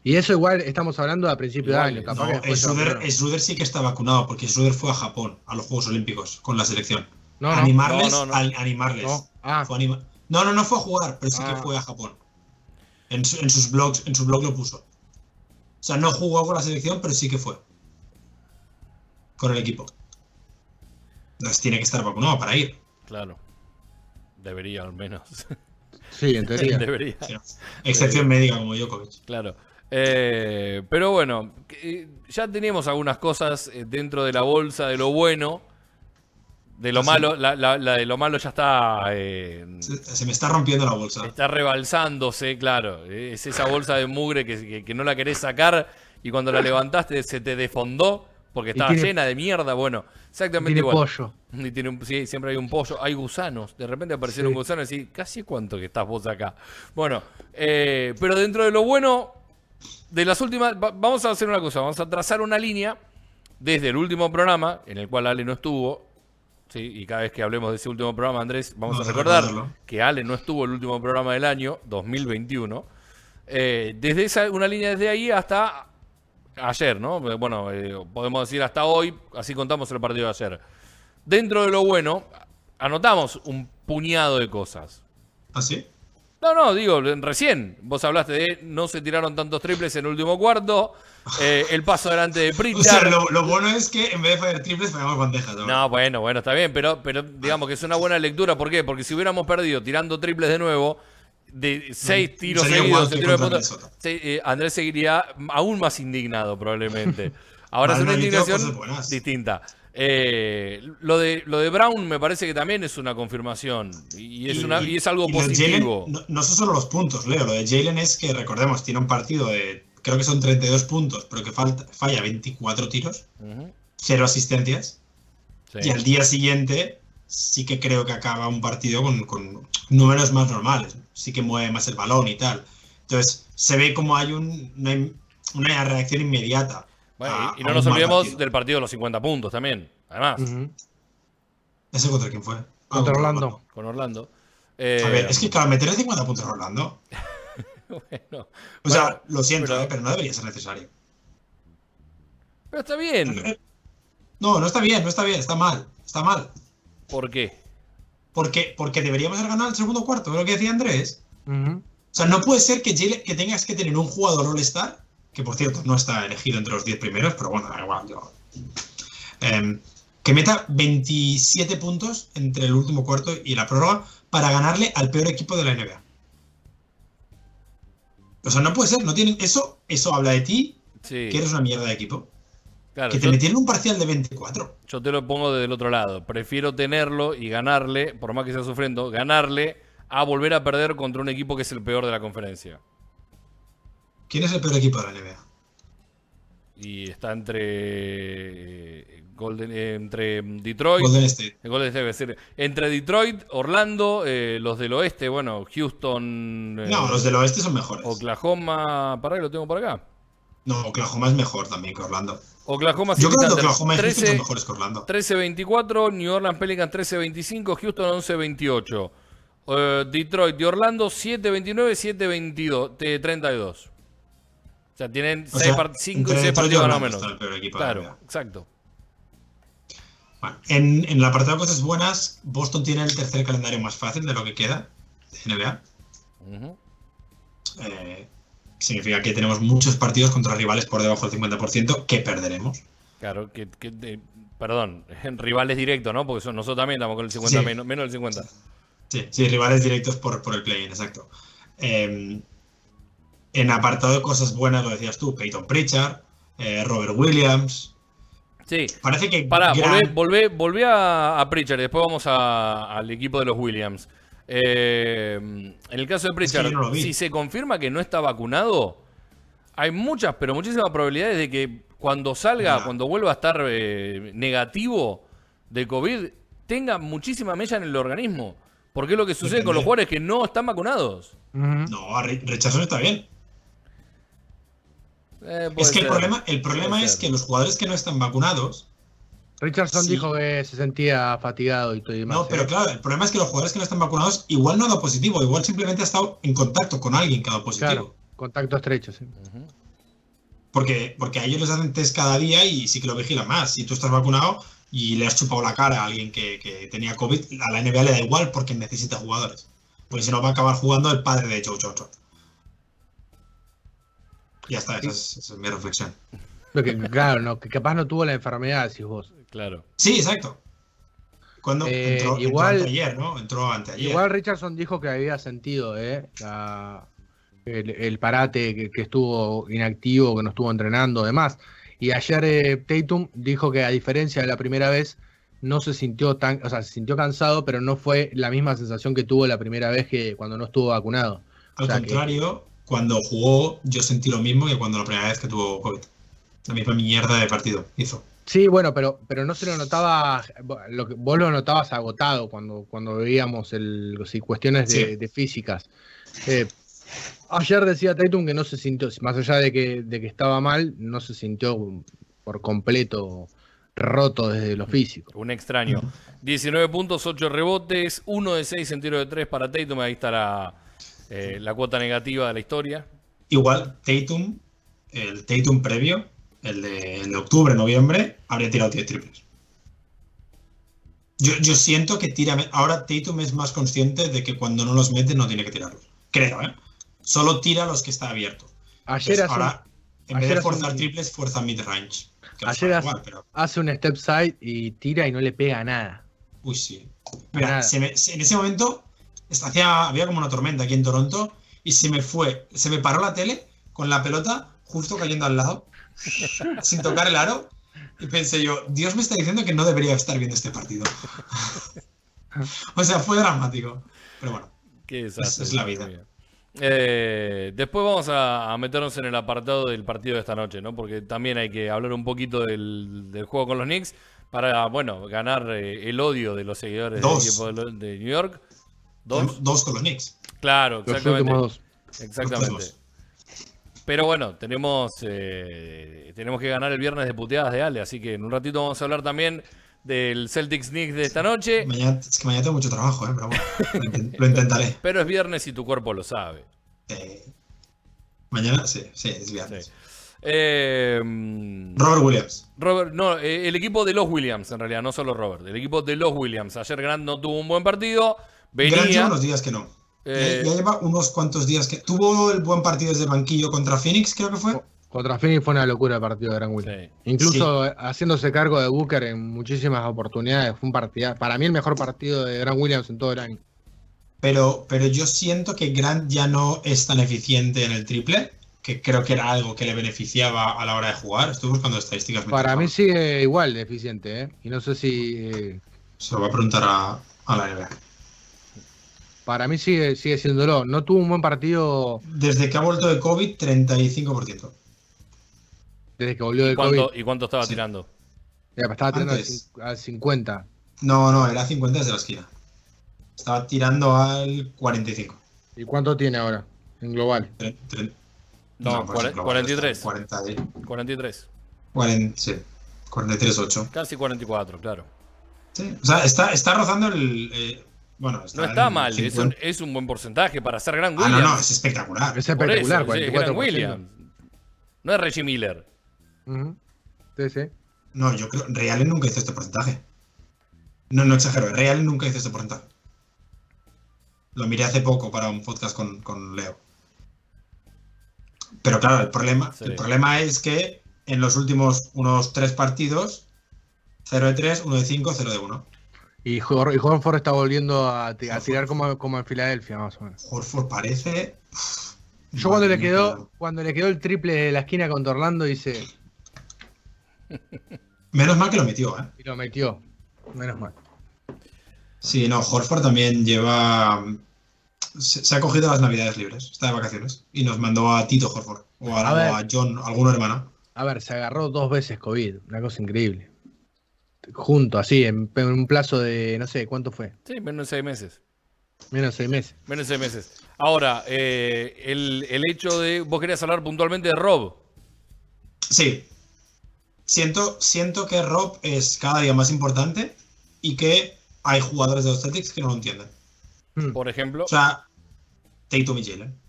Y eso igual estamos hablando a principio Igual, de año. no, Capaz que No, Schroeder, vacunaron. Schroeder sí que está vacunado porque Schroeder fue a Japón, a los Juegos Olímpicos, con la selección. No, no. animarles, No, no, al- animarles. No. Ah, Fue anima- no, no, no fue a jugar, pero sí Ah. que fue a Japón. En, su- en sus blogs, en su blog lo puso. O sea, no jugó con la selección, pero sí que fue. Con el equipo. Entonces tiene que estar vacunado para ir. Claro. Debería al menos. sí, en teoría. Debería. Sí, no. Excepción médica como Djokovic. Claro. Eh, pero bueno, eh, ya tenemos algunas cosas eh, dentro de la bolsa de lo bueno. De lo malo, la, la- la de lo malo ya está, eh, Se, se me está rompiendo la bolsa. está rebalsándose, claro. Es esa bolsa de mugre que, que- que no la querés sacar y cuando la levantaste se te defondó porque estaba tiene- llena de mierda. Bueno, exactamente Tiene igual. pollo. Y tiene un- sí, siempre hay un pollo, hay gusanos. De repente aparecieron Sí. gusanos y decís, casi cuánto que estás vos acá. Bueno, eh, pero dentro de lo bueno, de las últimas, va- vamos a hacer una cosa, vamos a trazar una línea desde el último programa, en el cual Ale no estuvo. Sí, y cada vez que hablemos de ese último programa, Andrés, vamos, Vamos a recordar recordarlo. que Ale no estuvo el último programa del año, 2021. Eh, desde esa, una línea desde ahí hasta ayer, ¿no? Bueno, eh, podemos decir hasta hoy, así contamos el partido de ayer. Dentro de lo bueno, anotamos un puñado de cosas. ¿Ah, sí? No, no, digo, recién vos hablaste de no se tiraron tantos triples en el último cuarto, eh, el paso adelante de O sea, Pritchard. lo, lo bueno es que en vez de fallar triples, fallamos bandejas. ¿no? No, bueno, bueno, está bien, pero, pero digamos que es una buena lectura. ¿Por qué? Porque si hubiéramos perdido tirando triples de nuevo, de seis tiros sería seguidos, tiro de punta, eh, Andrés seguiría aún más indignado, probablemente. Ahora es una indignación distinta. Eh, lo, de, lo de Brown me parece que también es una confirmación y es, una, y es algo y positivo. No, no son solo los puntos, Leo. Lo de Jalen es que, recordemos, tiene un partido de. Creo que son 32 puntos, pero que falta, falla 24 tiros, cero asistencias. Sí. Y al día siguiente sí que creo que acaba un partido con, con números más normales. Sí que mueve más el balón y tal. Entonces se ve como hay un, una, una reacción inmediata. Bueno, a- y, no nos olvidemos partido. del partido de los 50 puntos también. Además, Ujú. ¿Ese contra quién fue? Ah, Contra Orlando. con Orlando. Eh, A ver, es que claro, meter 50 puntos a Orlando. bueno, O sea, Bueno, lo siento, pero- eh, pero no debería ser necesario. pero está bien. No, no está bien, no está bien, está mal. Está mal. ¿Por qué? Porque, porque deberíamos haber ganado el segundo cuarto, lo que decía Andrés. O sea, no puede ser que, que tengas que tener un jugador All-Star, que por cierto no está elegido entre los 10 primeros, pero bueno, da igual. yo- Em, que meta 27 puntos entre el último cuarto y la prórroga para ganarle al peor equipo de la NBA. O sea, no puede ser, no tienen. Eso, eso habla de ti, Sí, que eres una mierda de equipo. claro. que te yo- metieron un parcial de 24. Yo te lo pongo desde el otro lado. Prefiero tenerlo y ganarle, por más que sea sufriendo, ganarle a volver a perder contra un equipo que es el peor de la conferencia. ¿Quién es el peor equipo de la NBA? Y está entre eh, Golden, eh, entre Detroit, Golden State. eh, Golden State, decir, entre Detroit, Orlando, eh, los del oeste, bueno, Houston, eh, No, los del oeste son mejores. Oklahoma, para lo tengo por acá. No, Oklahoma es mejor también que Orlando. Oklahoma Yo creo que Oklahoma y Houston 13, son mejores que Orlando. 13-24, New Orleans Pelicans 13-25, Houston 11-28. Eh, Detroit y Orlando 7-29, 7-22, te- 32. O sea, tienen O 5 sea, y 6 entre Detroit y partidos más o menos. Claro, exacto. Bueno, en, en el apartado de cosas buenas, Boston tiene el tercer calendario más fácil de lo que queda de NBA. Eh, significa que tenemos muchos partidos contra rivales por debajo del 50% que perderemos. Claro, que, que, eh, perdón, rivales directos, ¿no? Porque son- nosotros también estamos con el 50, Sí. menos, menos del 50. Sí, sí, rivales directos por, por el play-in, exacto. Eh, en apartado de cosas buenas, lo decías tú, Peyton Pritchard, eh, Robert Williams. Sí, Parece que. Pará, gran- volvé a, a Pritchard y después vamos a- al equipo de los Williams. Eh, en el caso de Pritchard, no si se confirma que no está vacunado, hay muchas, pero muchísimas probabilidades de que cuando salga, cuando vuelva a estar eh, negativo de COVID, tenga muchísima mella en el organismo. Porque es lo que sucede con los jugadores que no están vacunados. No, Richardson está bien. Eh, Es que el problema, el problema Puede es ser. que los jugadores que no están vacunados. Richardson Sí. dijo que se sentía fatigado y todo y demás. No, pero ¿eh? claro, el problema es que los jugadores que no están vacunados igual no ha dado positivo, igual simplemente ha estado en contacto con alguien que ha dado positivo. Claro, contacto estrecho, sí. Porque, porque a ellos les hacen test cada día y sí que lo vigilan más. Si tú estás vacunado y le has chupado la cara a alguien que, que tenía COVID, a la NBA le da igual porque necesita jugadores. Porque si no va a acabar jugando el padre de Joe Johnson. Ya está, esa es, esa es mi reflexión. Lo que, claro, no, que capaz no tuvo la enfermedad, decís vos. Claro. Sí, exacto. Cuando Eh, entró, entró igual- anteayer, ¿no? Entró anteayer. Igual Richardson dijo que había sentido eh, la- el, el parate, que, que estuvo inactivo, que no estuvo entrenando, demás. Y ayer eh, Tatum dijo que a diferencia de la primera vez, no se sintió tan, o sea, se sintió cansado, pero no fue la misma sensación que tuvo la primera vez que cuando no estuvo vacunado. Al o sea que- contrario, cuando jugó, yo sentí lo mismo que cuando la primera vez que tuvo COVID. La misma mierda de partido hizo. Sí, bueno, pero, pero no se lo notaba, lo que, vos lo notabas agotado cuando, cuando veíamos el, sí, cuestiones de, Sí. de físicas. Eh, ayer decía Tatum que no se sintió, más allá de que, de que estaba mal, no se sintió por completo roto desde lo físico. Un extraño. 19 puntos, 8 rebotes, 1 de 6 en tiro de 3 para Tatum. Ahí está la, eh, la cuota negativa de la historia. Igual Tatum, el Tatum previo, el de, el de octubre, noviembre, habría tirado 10 triples. Yo, yo siento que tira. Ahora Tatum es más consciente de que cuando no los mete no tiene que tirarlos. Creo, ¿eh? Solo tira los que está abierto. Ayer Entonces, hace, un- ahora, en ayer vez de forzar un- triples, fuerza mid-range. Ayer hace- igual, pero. hace un step side y tira y no le pega nada. Uy, sí. Mira, Nada. se me- se- en ese momento hacía, había como una tormenta aquí en Toronto y se me fue, se me paró la tele con la pelota justo cayendo al lado, sin tocar el aro. Y pensé yo, Dios me está diciendo que no debería estar viendo este partido. o sea, fue dramático. Pero bueno, es la vida. Eh, después vamos a, a meternos en el apartado del partido de esta noche, ¿no? Porque también hay que hablar un poquito del, del juego con los Knicks. para, bueno, ganar eh, el odio de los seguidores Dos. del equipo de New York. Dos. Dos con los Knicks. Claro, Los exactamente. últimos dos. Exactamente. Los Pero bueno, tenemos, eh, tenemos que ganar el viernes de puteadas de Ale, así que en un ratito vamos a hablar también del Celtics Knicks de esta noche. Mañana, es que mañana tengo mucho trabajo, ¿eh? pero bueno, lo, inten- lo intentaré. Pero es viernes y tu cuerpo lo sabe. Eh, mañana, sí, sí, es viernes. Sí. Eh, Robert Williams. Robert, no, eh, el equipo de los Williams, en realidad, no solo Robert. El equipo de los Williams. Ayer Grant no tuvo un buen partido. Grant lleva Venía. unos días que no. Eh, Ya- ya lleva unos cuantos días que. Tuvo el buen partido desde el banquillo contra Phoenix, creo que fue. Contra Phoenix fue una locura el partido de Gran Williams. Sí. Incluso eh, haciéndose cargo de Booker en muchísimas oportunidades. Fue un partido, para mí el mejor partido de Gran Williams en todo el año. Pero, pero yo siento que Grant ya no es tan eficiente en el triple, que creo que era algo que le beneficiaba a la hora de jugar. Estoy buscando estadísticas. Para mí sigue igual de eficiente, ¿eh? Y no sé si. eh, Se lo voy a preguntar a, a la NBA. Para mí sigue, sigue siéndolo. No tuvo un buen partido Desde que ha vuelto de COVID, 35%. desde que volvió ¿Y del cuánto, COVID. ¿Y cuánto estaba Sí. tirando? Ya, Estaba tirando al, Antes. cin- al 50. No, no, era 50 desde la esquina. Estaba tirando al 45. ¿Y cuánto tiene ahora en global? Tre- tre- No, pues, cuare- global, 43. 40, de- 43. 40, sí, 43-8. Casi 44, claro. Sí, o sea, está, está rozando el. eh, bueno, No está en mal, es un, 50. es un buen porcentaje para ser Gran Ah, Williams. no, no, es espectacular. Es espectacular, eso, sí, es 44%. Gran Williams. No es Reggie Miller. Ujú. Sí, sí. No, yo creo. Real nunca hizo este porcentaje. No, no exagero, Real nunca hizo este porcentaje. Lo miré hace poco para un podcast con, con Leo. Pero claro, el problema, Sí. el problema es que en los últimos unos tres partidos, 0 de 3, 1 de 5, 0 de 1. Y, Hor- y Horford está volviendo a, ti- a tirar como, como en Filadelfia, más o menos. Horford parece. Yo cuando Madre le mía, quedó, cuando le quedó el triple de la esquina contra Orlando, dice, Menos mal que lo metió, ¿eh? y lo metió. Menos mal. Sí, no, Horford también lleva. Se, se ha cogido las navidades libres, está de vacaciones. Y nos mandó a Tito Horford. O a, o a John, alguno hermano. A ver, se agarró dos veces COVID, una cosa increíble. Junto, así, en, en un plazo de, no sé, ¿cuánto fue? Sí, menos de seis meses. Menos de seis meses. Menos de seis meses. Ahora, eh, el, el hecho de. Vos querías hablar puntualmente de Rob. Sí. Siento, siento que Rob es cada día más importante y que hay jugadores de los Celtics que no lo entienden. Hmm. Por ejemplo. O sea, Tatum y Jalen.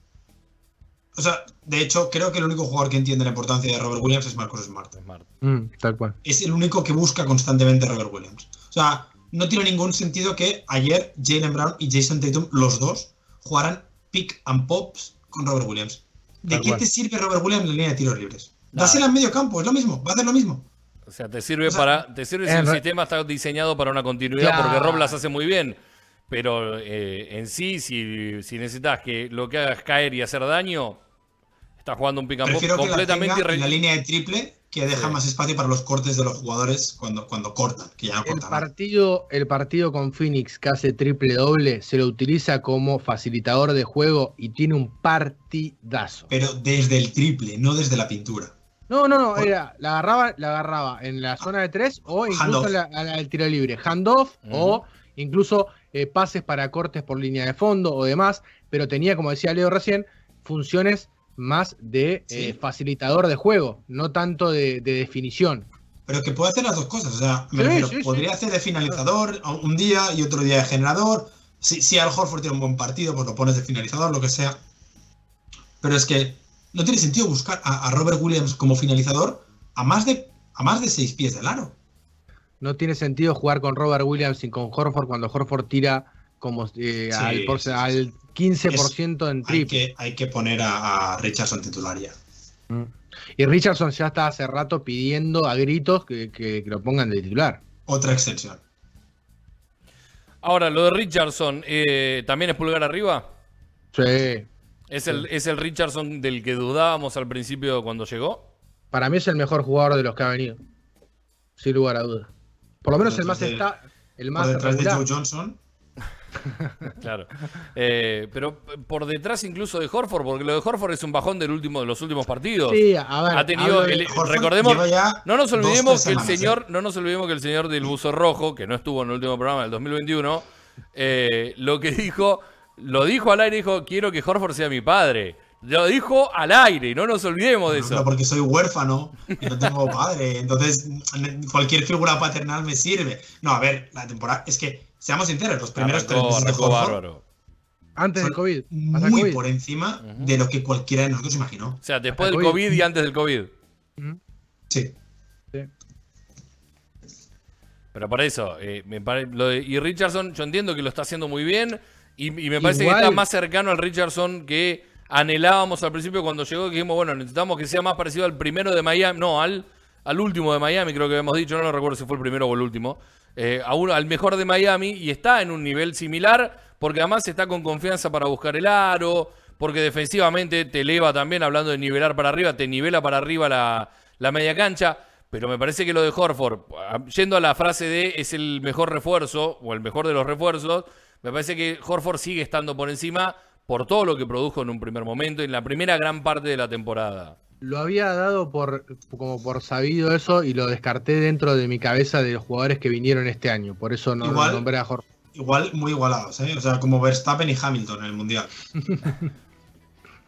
O sea, de hecho, creo que el único jugador que entiende la importancia de Robert Williams es Marcus Smart. Smart. Mm, tal cual. Es el único que busca constantemente a Robert Williams. O sea, no tiene ningún sentido que ayer Jalen Brown y Jason Tatum, los dos, jugaran pick and pops con Robert Williams. ¿De Tal qué cual. te sirve Robert Williams en la línea de tiros libres? Nada. Dásela en medio campo, es lo mismo, va a hacer lo mismo. O sea, te sirve O sea, para. Te sirve si el re- sistema está diseñado para una continuidad, Claro. porque Rob las hace muy bien. Pero eh, en sí, si, si necesitas que lo que hagas caer y hacer daño, estás jugando un pick and pop Prefiero que la completamente tenga en la línea de triple que deja Sí. más espacio para los cortes de los jugadores cuando, cuando cortan, que ya no El cortan. partido, el partido con Phoenix que hace triple doble se lo utiliza como facilitador de juego y tiene un partidazo. Pero desde el triple, no desde la pintura. No, no, no, era, la agarraba, la agarraba en la zona de tres o incluso en la, la del tiro libre. Handoff o incluso eh, pases para cortes por línea de fondo o demás, pero tenía, como decía Leo recién, funciones más de Sí. eh, facilitador de juego, no tanto de, de definición. Pero que puede hacer las dos cosas. O sea, me Sí, refiero, sí, podría hacer de finalizador un día y otro día de generador. Si, si Al Horford tiene un buen partido, pues lo pones de finalizador, lo que sea. Pero es que no tiene sentido buscar a, a Robert Williams como finalizador a más de a más de seis pies del aro. No tiene sentido jugar con Robert Williams y con Horford cuando Horford tira como eh, Sí, al, por- sí, sí, al 15% en Hay triple. que, hay que poner a, a Richardson titular ya. Mm. Y Richardson ya está hace rato pidiendo a gritos que, que- que lo pongan de titular. Otra extensión. Ahora, lo de Richardson, eh, ¿también es pulgar arriba? Sí. ¿Es el, ¿Es el Richardson del que dudábamos al principio cuando llegó? Para mí es el mejor jugador de los que ha venido. Sin lugar a dudas. Por lo menos Por el más detrás de- está, el Por más detrás de. Joe Johnson. Claro. Eh, pero por detrás incluso de Horford, porque lo de Horford es un bajón del último, de los últimos partidos. Sí, a ver. ha tenido el- recordemos, no nos olvidemos que el señor, ¿eh? no nos olvidemos que el señor del buzo rojo, que no estuvo en el último programa del 2021, eh, lo que dijo, lo dijo al aire, dijo, quiero que Horford sea mi padre. Lo dijo al aire, no nos olvidemos de eso. porque soy huérfano y no tengo padre. Entonces, cualquier figura paternal me sirve. No, a ver, la temporada. Es que, seamos sinceros, los primeros tres Arrancó, meses de Horford bárbaro. Antes del COVID. muy COVID. por encima de lo que cualquiera de nosotros imaginó. O sea, después del COVID. COVID y antes del COVID. Sí. sí. Pero por eso, eh, me pare- lo de- y Richardson, yo entiendo que lo está haciendo muy bien. Y, y me parece Igual- que está más cercano al Richardson que anhelábamos al principio cuando llegó. Que dijimos, bueno, necesitamos que sea más parecido al primero de Miami. No, al, al último de Miami, creo que habíamos dicho. No, no recuerdo si fue el primero o el último. eh, al mejor de Miami. Y está en un nivel similar. Porque además está con confianza para buscar el aro. Porque defensivamente te eleva también, hablando de nivelar para arriba, te nivela para arriba la, la media cancha. Pero me parece que lo de Horford, ah, yendo a la frase de es el mejor refuerzo o el mejor de los refuerzos, me parece que Horford sigue estando por encima por todo lo que produjo en un primer momento, en la primera gran parte de la temporada. Lo había dado por como por sabido eso y lo descarté dentro de mi cabeza de los jugadores que vinieron este año. Por eso no Igual- nombré a Jorge. Igual, muy igualados, ¿eh? O sea, como Verstappen y Hamilton en el Mundial.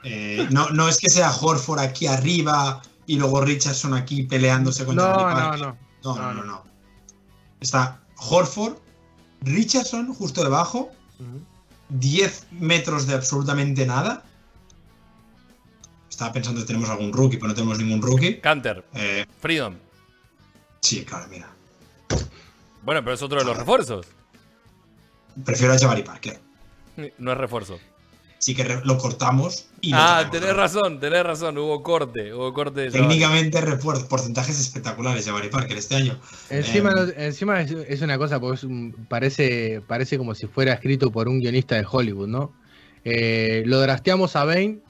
Eh, no, no es que sea Horford aquí arriba y luego Richardson aquí peleándose contra No, Parker. no. No, no, No, no, no. no. Está Horford, Richardson justo debajo, Ujú. 10 metros de absolutamente nada. Estaba pensando que tenemos algún rookie, pero no tenemos ningún rookie. Canter, Eh, Freedom. sí, claro, mira. Bueno, pero es otro de los refuerzos. Prefiero a Jabari Parker. No es refuerzo. Sí que lo cortamos y Ah, tenés razón, tenés razón. Hubo corte, hubo corte. Técnicamente refuerzo, porcentajes espectaculares Jabari Parker este año. Encima, Em, no- encima es, es una cosa, porque es un- parece, parece como si fuera escrito por un guionista de Hollywood, ¿no? Eh, lo drafteamos a Bane,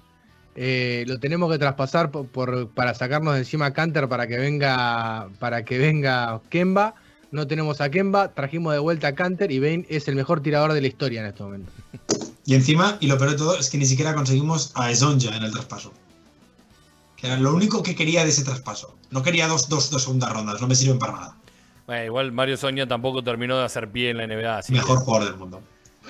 eh, lo tenemos que traspasar por, por- para sacarnos de encima a Canter para que venga para que venga Kemba. No tenemos a Kemba, trajimos de vuelta a Canter y Bane es el mejor tirador de la historia en este momento. Y encima, y lo peor de todo, es que ni siquiera conseguimos a Esonja en el traspaso. Que era lo único que quería de ese traspaso. No quería dos, dos, dos segundas rondas, no me sirven para nada. Bueno, igual Mario Soña tampoco terminó de hacer pie en la NBA. así Mejor que- jugador del mundo.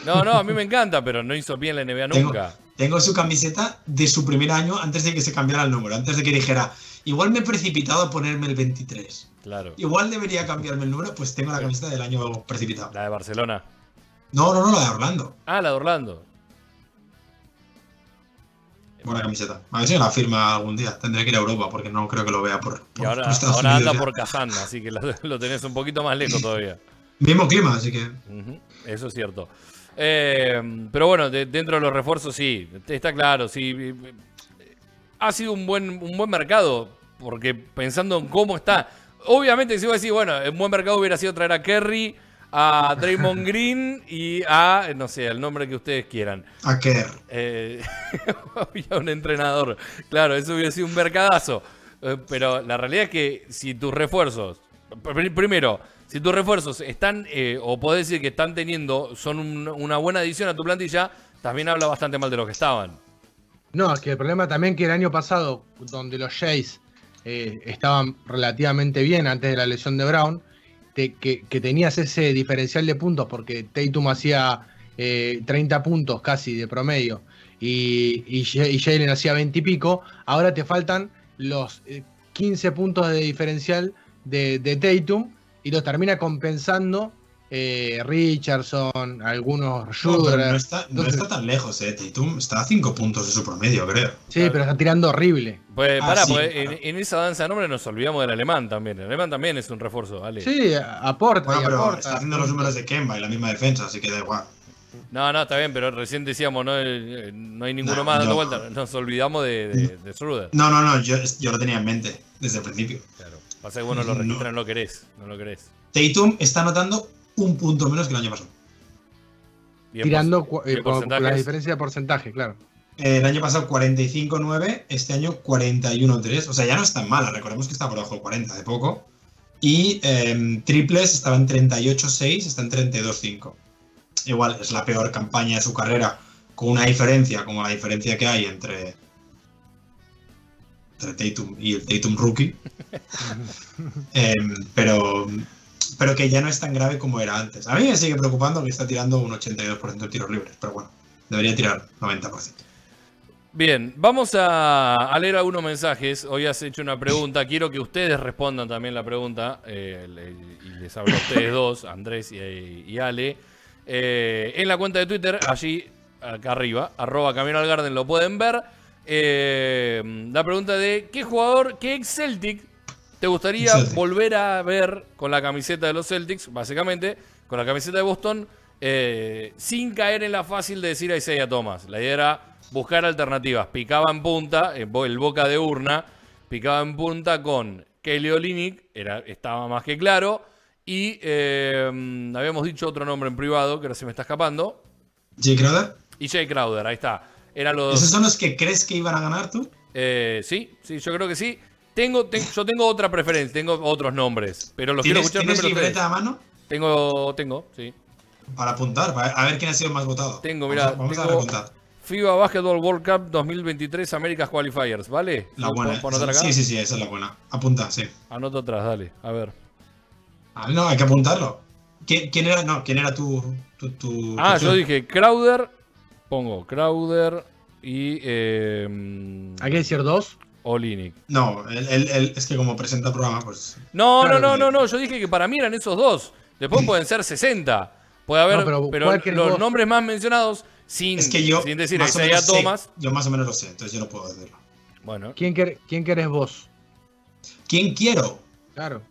No, no, a mí me encanta, pero no hizo pie en la NBA Tengo- nunca. Tengo su camiseta de su primer año antes de que se cambiara el número, antes de que dijera, igual me he precipitado a ponerme el 23. Claro. Igual debería cambiarme el número, pues tengo la camiseta del año precipitado. La de Barcelona. No, no, no, la de Orlando. Ah, la de Orlando. Buena camiseta. A ver si me la firma algún día. Tendré que ir a Europa porque no creo que lo vea por, Y ahora, por Estados ahora Unidos anda ya. por Kazán, así que lo, lo tenés un poquito más lejos todavía. Mismo clima, así que. Eso es cierto. Eh, pero bueno, de- dentro de los refuerzos sí, está claro, sí. Ha sido un buen, un buen mercado, porque pensando en cómo está, obviamente si vos decís, bueno, un buen mercado hubiera sido traer a Kerry, a Draymond Green y a, no sé, el nombre que ustedes quieran. A Kerr. Eh, había un entrenador. Claro, eso hubiera sido un mercadazo. Eh, pero la realidad es que si tus refuerzos, pr- primero, si tus refuerzos están, eh, o podés decir que están teniendo, son un- una buena adición a tu plantilla, también habla bastante mal de los que estaban. No, es que el problema también que el año pasado, donde los Jays eh, estaban relativamente bien antes de la lesión de Brown, que, tenías ese diferencial de puntos porque Tatum hacía eh, 30 puntos casi de promedio y, y, Ja- y Jalen hacía 20 y pico, ahora te faltan los eh, 15 puntos de diferencial de Tatum y los termina compensando eh, Richardson, algunos No, Schroeder. no, está, no Entonces- está tan lejos, eh. Tatum está a 5 puntos de su promedio, creo. Sí, pero está tirando horrible. Pues Ah, pará, sí, pues, claro. en, en esa danza de nombres nos olvidamos del alemán también. El alemán también es un refuerzo, ¿vale? Sí, aporta Bueno, y pero aporta. está haciendo los números de Kemba y la misma defensa, así que da igual. No, no, está bien, pero recién decíamos, no, Eh, no hay ninguno No, más dando no. vuelta. Nos olvidamos de, de, de Schroeder. No, no, no, yo, yo lo tenía en mente desde el principio. Claro. Pasa que vos no lo No. registras, no lo querés. No lo querés. Tatum está anotando un punto menos que el año pasado. Tirando eh, la diferencia de porcentaje, claro. Eh, El año pasado 45-9, este año 41-3. O sea, ya no es tan mala, recordemos que está por debajo de 40 de poco. Y em, triples estaba en 38-6, está en 32-5. igual es la peor campaña de su carrera, con una diferencia como la diferencia que hay entre, entre Tatum y el Tatum rookie. Em, pero, pero que ya no es tan grave como era antes. A mí me sigue preocupando que está tirando un 82% de tiros libres, pero bueno, debería tirar 90%. Bien, vamos a, a leer algunos mensajes. Hoy has hecho una pregunta. Quiero que ustedes respondan también la pregunta. eh, le- y les hablo a ustedes dos, Andrés y, y Ale. Eh, en la cuenta de Twitter, allí, acá arriba, arroba Camino al Garden, lo pueden ver. Eh, la pregunta de ¿qué jugador, qué ex Celtic te gustaría Celtic. volver a ver con la camiseta de los Celtics? Básicamente, con la camiseta de Boston, eh, sin caer en la fácil de decir a Isaiah Thomas. La idea era buscar alternativas. Picaba en punta, bo- el boca de urna, picaba en punta con Kelly Olynyk, era, estaba más que claro. Y eh, mm, habíamos dicho otro nombre en privado, que ahora se me está escapando. Jay Crowder, Y Jay Crowder, ahí está. Eran los. ¿esos son los que crees que iban a ganar tú? Eh, sí, sí, yo creo que sí. Tengo, ten- yo tengo otra preferencia, tengo otros nombres, pero los quiero ¿Tienes, escuchar ¿tienes primero libreta a mano? Tengo, tengo, sí. Para apuntar, para- a ver quién ha sido más votado. Tengo, Vamos mira, a- Vamos a, tengo- recontar. FIBA Basketball World Cup 2023 Americas Qualifiers, ¿vale? La ¿Lo buena. Sí, sí, sí, esa es la buena. Apunta, sí. Anoto atrás, dale, a ver. Ah, no, hay que apuntarlo. ¿Quién, quién era? No, ¿quién era tu. tu, tu- Ah, tu yo dije Crowder, pongo Crowder y eh, Hay que decir dos. Olynyk. No, él, él- él- es que como presenta programa, pues. No, Claro, no, no, que- no, no, yo dije que para mí eran esos dos. Después pueden ser 60. Puede haber, No, pero pero, ¿cuál querés los vos? nombres más mencionados sin, Es que yo. sin decir más o Isaiah sé. Thomas. Yo más o menos lo sé, entonces yo no puedo decirlo. Bueno, ¿Quién, quer- quién querés vos? ¿Quién quiero? Claro.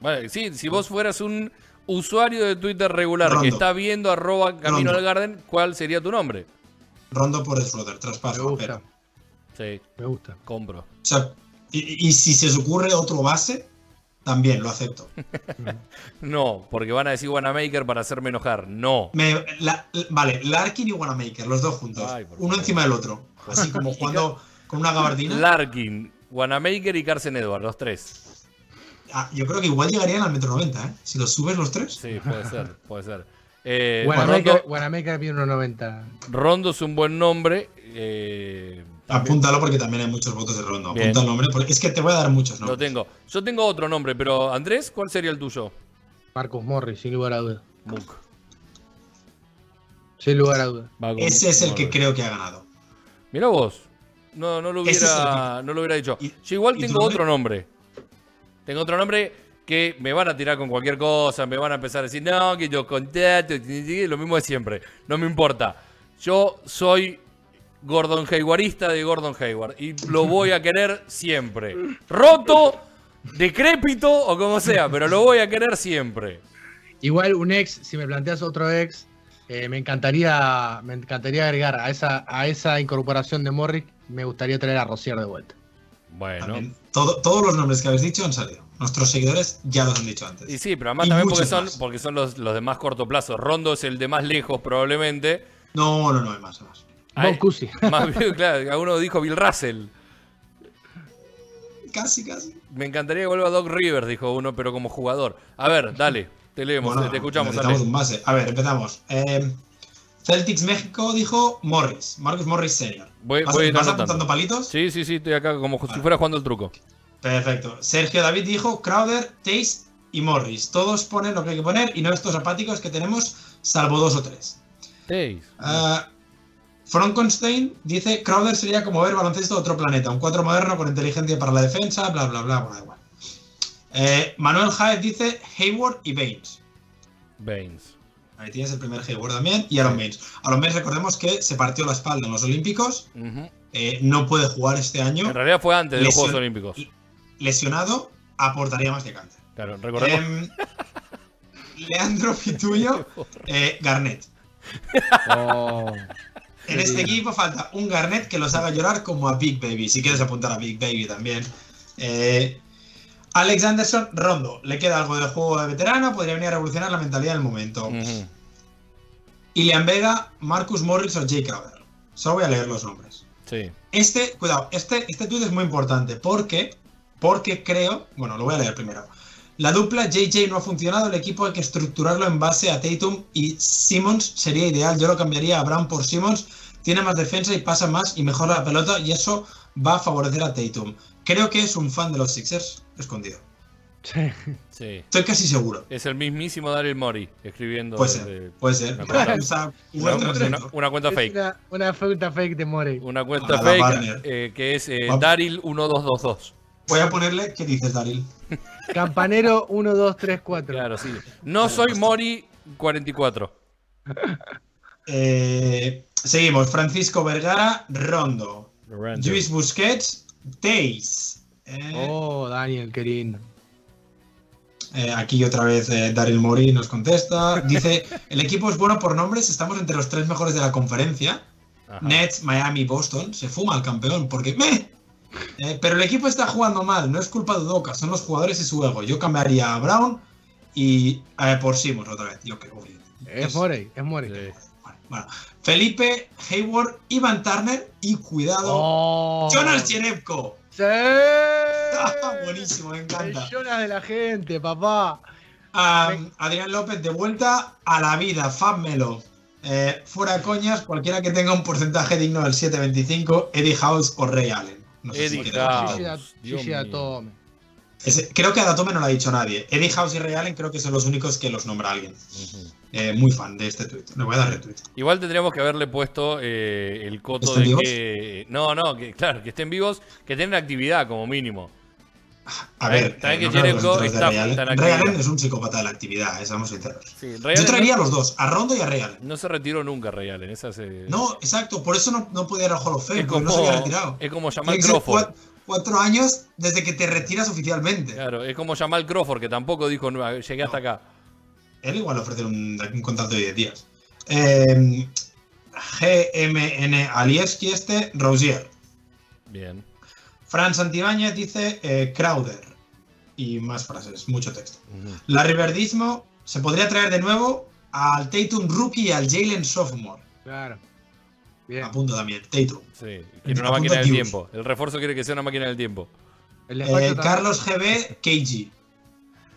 Vale, sí, si vos fueras un usuario de Twitter regular que está viendo arroba Camino Rondo. al Garden, ¿cuál sería tu nombre? Rondo por Schroeder, Me traspaso. gusta. Pero, Sí, Me gusta. compro. o sea, y, y si se os ocurre otro base, también lo acepto. No, porque van a decir Wanamaker para hacerme enojar. No. Me- la- vale, Larkin y Wanamaker, los dos juntos. Ay, uno encima del otro. Así como jugando con una gabardina. Larkin, Wanamaker y Carson Edward, los tres. Ah, yo creo que igual llegarían al metro 90, ¿eh? Si los subes los tres. Sí, puede ser, puede ser. Eh, mide 1.90. Rondo es un buen nombre. eh, Apúntalo porque también hay muchos votos de Rondo. Apunta el nombre, porque es que te voy a dar muchos lo nombres. tengo. Yo tengo otro nombre, pero Andrés, ¿cuál sería el tuyo? Marcus Morris, sin lugar a dudas. Mook. Sin lugar a con- Ese es el que creo que ha ganado. Mira vos. No, no lo es hubiera, no lo hubiera dicho. ¿Y- Yo igual tengo nombre? otro nombre. Tengo otro nombre que me van a tirar con cualquier cosa, me van a empezar a decir, no, que yo contacto, lo mismo de siempre. No me importa. Yo soy Gordon Haywardista de Gordon Hayward y lo voy a querer siempre. Roto, decrépito o como sea, pero lo voy a querer siempre. Igual un ex, si me planteas otro ex, eh, me encantaría me encantaría agregar a esa, a esa incorporación de Morris, me gustaría traer a Rosier de vuelta. Bueno. También. Todo- todos los nombres que habéis dicho han salido. Nuestros seguidores ya los han dicho antes. Y sí, pero además Y también porque son, más. porque son los, los de más corto plazo. Rondo es el de más lejos probablemente. No, no, no, hay más, hay más. Ay, Bob Cousy. Más bien, claro, alguno dijo Bill Russell. Casi, casi. Me encantaría que vuelva Doc Rivers, dijo uno, pero como jugador. A ver, dale, te leemos, Bueno, te escuchamos, un base. A ver, empezamos. Eh, Celtics México dijo Morris, Marcus Morris Senior. Voy- ¿Vas, voy apuntando palitos? Sí, sí, sí, estoy acá como si fuera jugando el truco. Perfecto. Sergio David dijo Crowder, Tace y Morris. Todos ponen lo que hay que poner y no estos apáticos que tenemos, salvo dos o tres. Taze. Ah, Frankenstein dice Crowder sería como ver baloncesto de otro planeta, un cuadro moderno con inteligencia para la defensa, bla bla bla, bueno, da igual. Eh, Manuel Jaez dice Hayward y Baines. Baines. Ahí tienes el primer Hayward también y Aaron Baines. Aaron Baines recordemos que se partió la espalda en los Olímpicos, eh, no puede jugar este año, En realidad fue antes de los Juegos Olímpicos. lesionado, aportaría más que cáncer. Claro, recordemos. Em, Leandro Fituyo, eh, Garnett. Oh, En este equipo falta un Garnett que los haga llorar como a Big Baby. Si quieres apuntar a Big Baby también. Eh, Alex Anderson, Rondo. Le queda algo del juego de veterano. Podría venir a revolucionar la mentalidad del momento. Ujú. Ilian Vega, Marcus Morris o Jay Crowder. Solo voy a leer los nombres. Sí. Este, cuidado, este, este tweet es muy importante porque, porque creo, bueno, lo voy a leer primero. La dupla JJ no ha funcionado, el equipo hay que estructurarlo en base a Tatum y Simmons sería ideal. Yo lo cambiaría a Brown por Simmons. Tiene más defensa y pasa más y mejora la pelota y eso va a favorecer a Tatum. Creo que es un fan de los Sixers escondido. Sí. Sí. Estoy casi seguro. Es el mismísimo Daryl Mori escribiendo. Puede desde- ser, puede ser. Una cuenta- una, una- una fake. Una, una cuenta fake de More. Una cuenta fake partner. eh, que es eh, Va- Daryl1222. Voy a ponerle, ¿qué dices, Daryl? Campanero 1, 2, 3, 4. Claro, sí. No soy Mori44. Eh, seguimos. Francisco Vergara, Rondo. Luis Busquets, Teis. Eh, Oh, Daniel, qué lindo. eh, aquí otra vez eh, Daryl Mori nos contesta. Dice, el equipo es bueno por nombres, estamos entre los tres mejores de la conferencia. Ajá. Nets, Miami, Boston. Se fuma el campeón porque... ¡meh! Eh, pero el equipo está jugando mal, no es culpa de Doca, son los jugadores y su ego. Yo cambiaría a Brown y eh, por Simons otra vez. Yo creo que Es Morey, es Morey. Sí. Bueno. Felipe, Hayward, Ivan Turner y cuidado, Oh. Jonas Jerebko. ¡Sí! Buenísimo, me encanta. El Jonas de la gente, papá. Am, Adrián López de vuelta a la vida, Fabmelo. Eh, fuera coñas, cualquiera que tenga un porcentaje digno del 7.25, Eddie House o Ray Allen. No sé si Eddie queda House. Gigi. Ese- creo que a Datome no lo ha dicho nadie. Eddie House y Ray Allen creo que son los únicos que los nombra alguien. Ujú. Eh, muy fan de este tweet. Le voy a dar retweet. Igual tendríamos que haberle puesto eh, el coto ¿Están de vivos? que. No, no, que claro, que estén vivos, que tengan actividad como mínimo. A ver, También que no está- en es un psicópata de la actividad, eh, seamos sinceros. Sí, Yo traería a los dos, a Rondo y a Allen. no se retiró nunca Ray Allen. Esa se- No, exacto, por eso no, no podía ir al Hall of Fame, es, porque como, no se había retirado. es como ser Crawford. cua- cuatro años desde que te retiras oficialmente. Claro, es como Jamal Crawford, que tampoco dijo, "No, llegué hasta acá. Él igual le ofrece un, un contrato de 10 días. Eh, GMN Alieski este, Rosier. Bien. Fran Santibáñez dice eh, Crowder. Y más frases, mucho texto. Larry Verdismo se podría traer de nuevo al Tatum Rookie y al Jalen Sophomore. Claro. Bien. Apunto también, Tatum. Sí, quiere una máquina del tiempo. El refuerzo quiere que sea una máquina del tiempo. El Eh, Carlos GB, KG.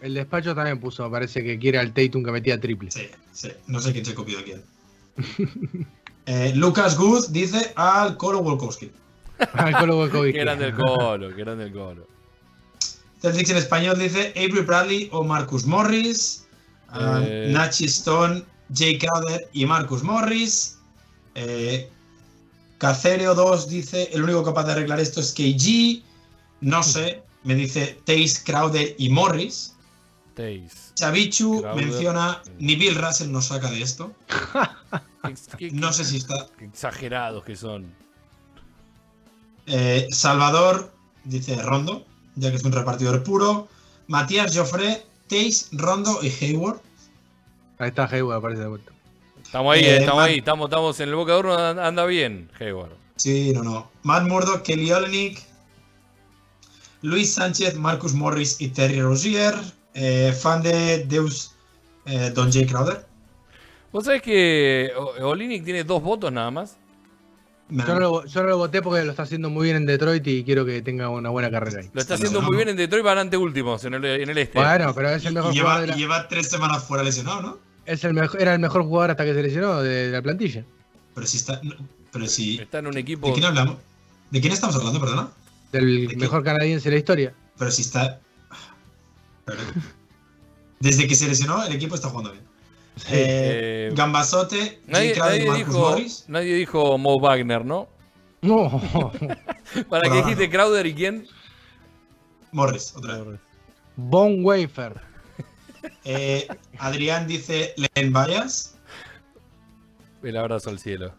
El despacho también puso, parece que quiere al Tatum que metía triple. Sí, sí. No sé quién se copió de quién. Eh, Lucas Good dice al Colo Wolkowski. Al Colo Volkovic. Que eran del colo, que eran del colo. Celtics en español dice Avery Bradley o Marcus Morris. Ah, Eh. Nachi Stone, Jay Crowder y Marcus Morris. Eh, Cacereo 2 dice el único capaz de arreglar esto es KG. No sé, me dice Tace, Crowder y Morris. Chavichu Crowder. menciona ni Bill Russell nos saca de esto. Qué- qué- No sé si está. qué exagerados que son. Eh, Salvador dice Rondo, ya que es un repartidor puro. Matías Joffre, Tace, Rondo y Hayward. Ahí está Hayward, aparece de vuelta. Estamos ahí, Eh, eh, estamos Matt- ahí, estamos, estamos en el boca de horno, anda bien, Hayward. Sí, no, no. Matt Murdock, Kelly Olenek, Luis Sánchez, Marcus Morris y Terry Rozier. Eh, fan de Deus eh, Don J. Crowder. ¿Vos sabés que O- Olinick tiene dos votos nada más? Yo no, lo, yo no lo voté porque lo está haciendo muy bien en Detroit y quiero que tenga una buena carrera ahí. Lo está haciendo no, muy no. bien en Detroit, van ante últimos en el, en el este. Bueno, pero es el mejor y jugador lleva, la- y lleva tres semanas fuera lesionado, ¿no? es el mejor, era el mejor jugador hasta que se lesionó de, la plantilla. Pero si está. pero si. Está en un equipo. ¿De quién hablamos? ¿De quién estamos hablando, perdona? Del ¿De qué? mejor canadiense de la historia. Pero si está. Desde que se lesionó, el equipo está jugando bien. Eh, Eh, Gambasote, Nadie, Jay Crowder y nadie Marcus dijo, Morris. nadie dijo Mo Wagner, ¿no? No. Para ahora dijiste no. Crowder y quién? Morris, otra vez. Bon Wafer. Eh, Adrián dice Len Bayas. El abrazo al cielo.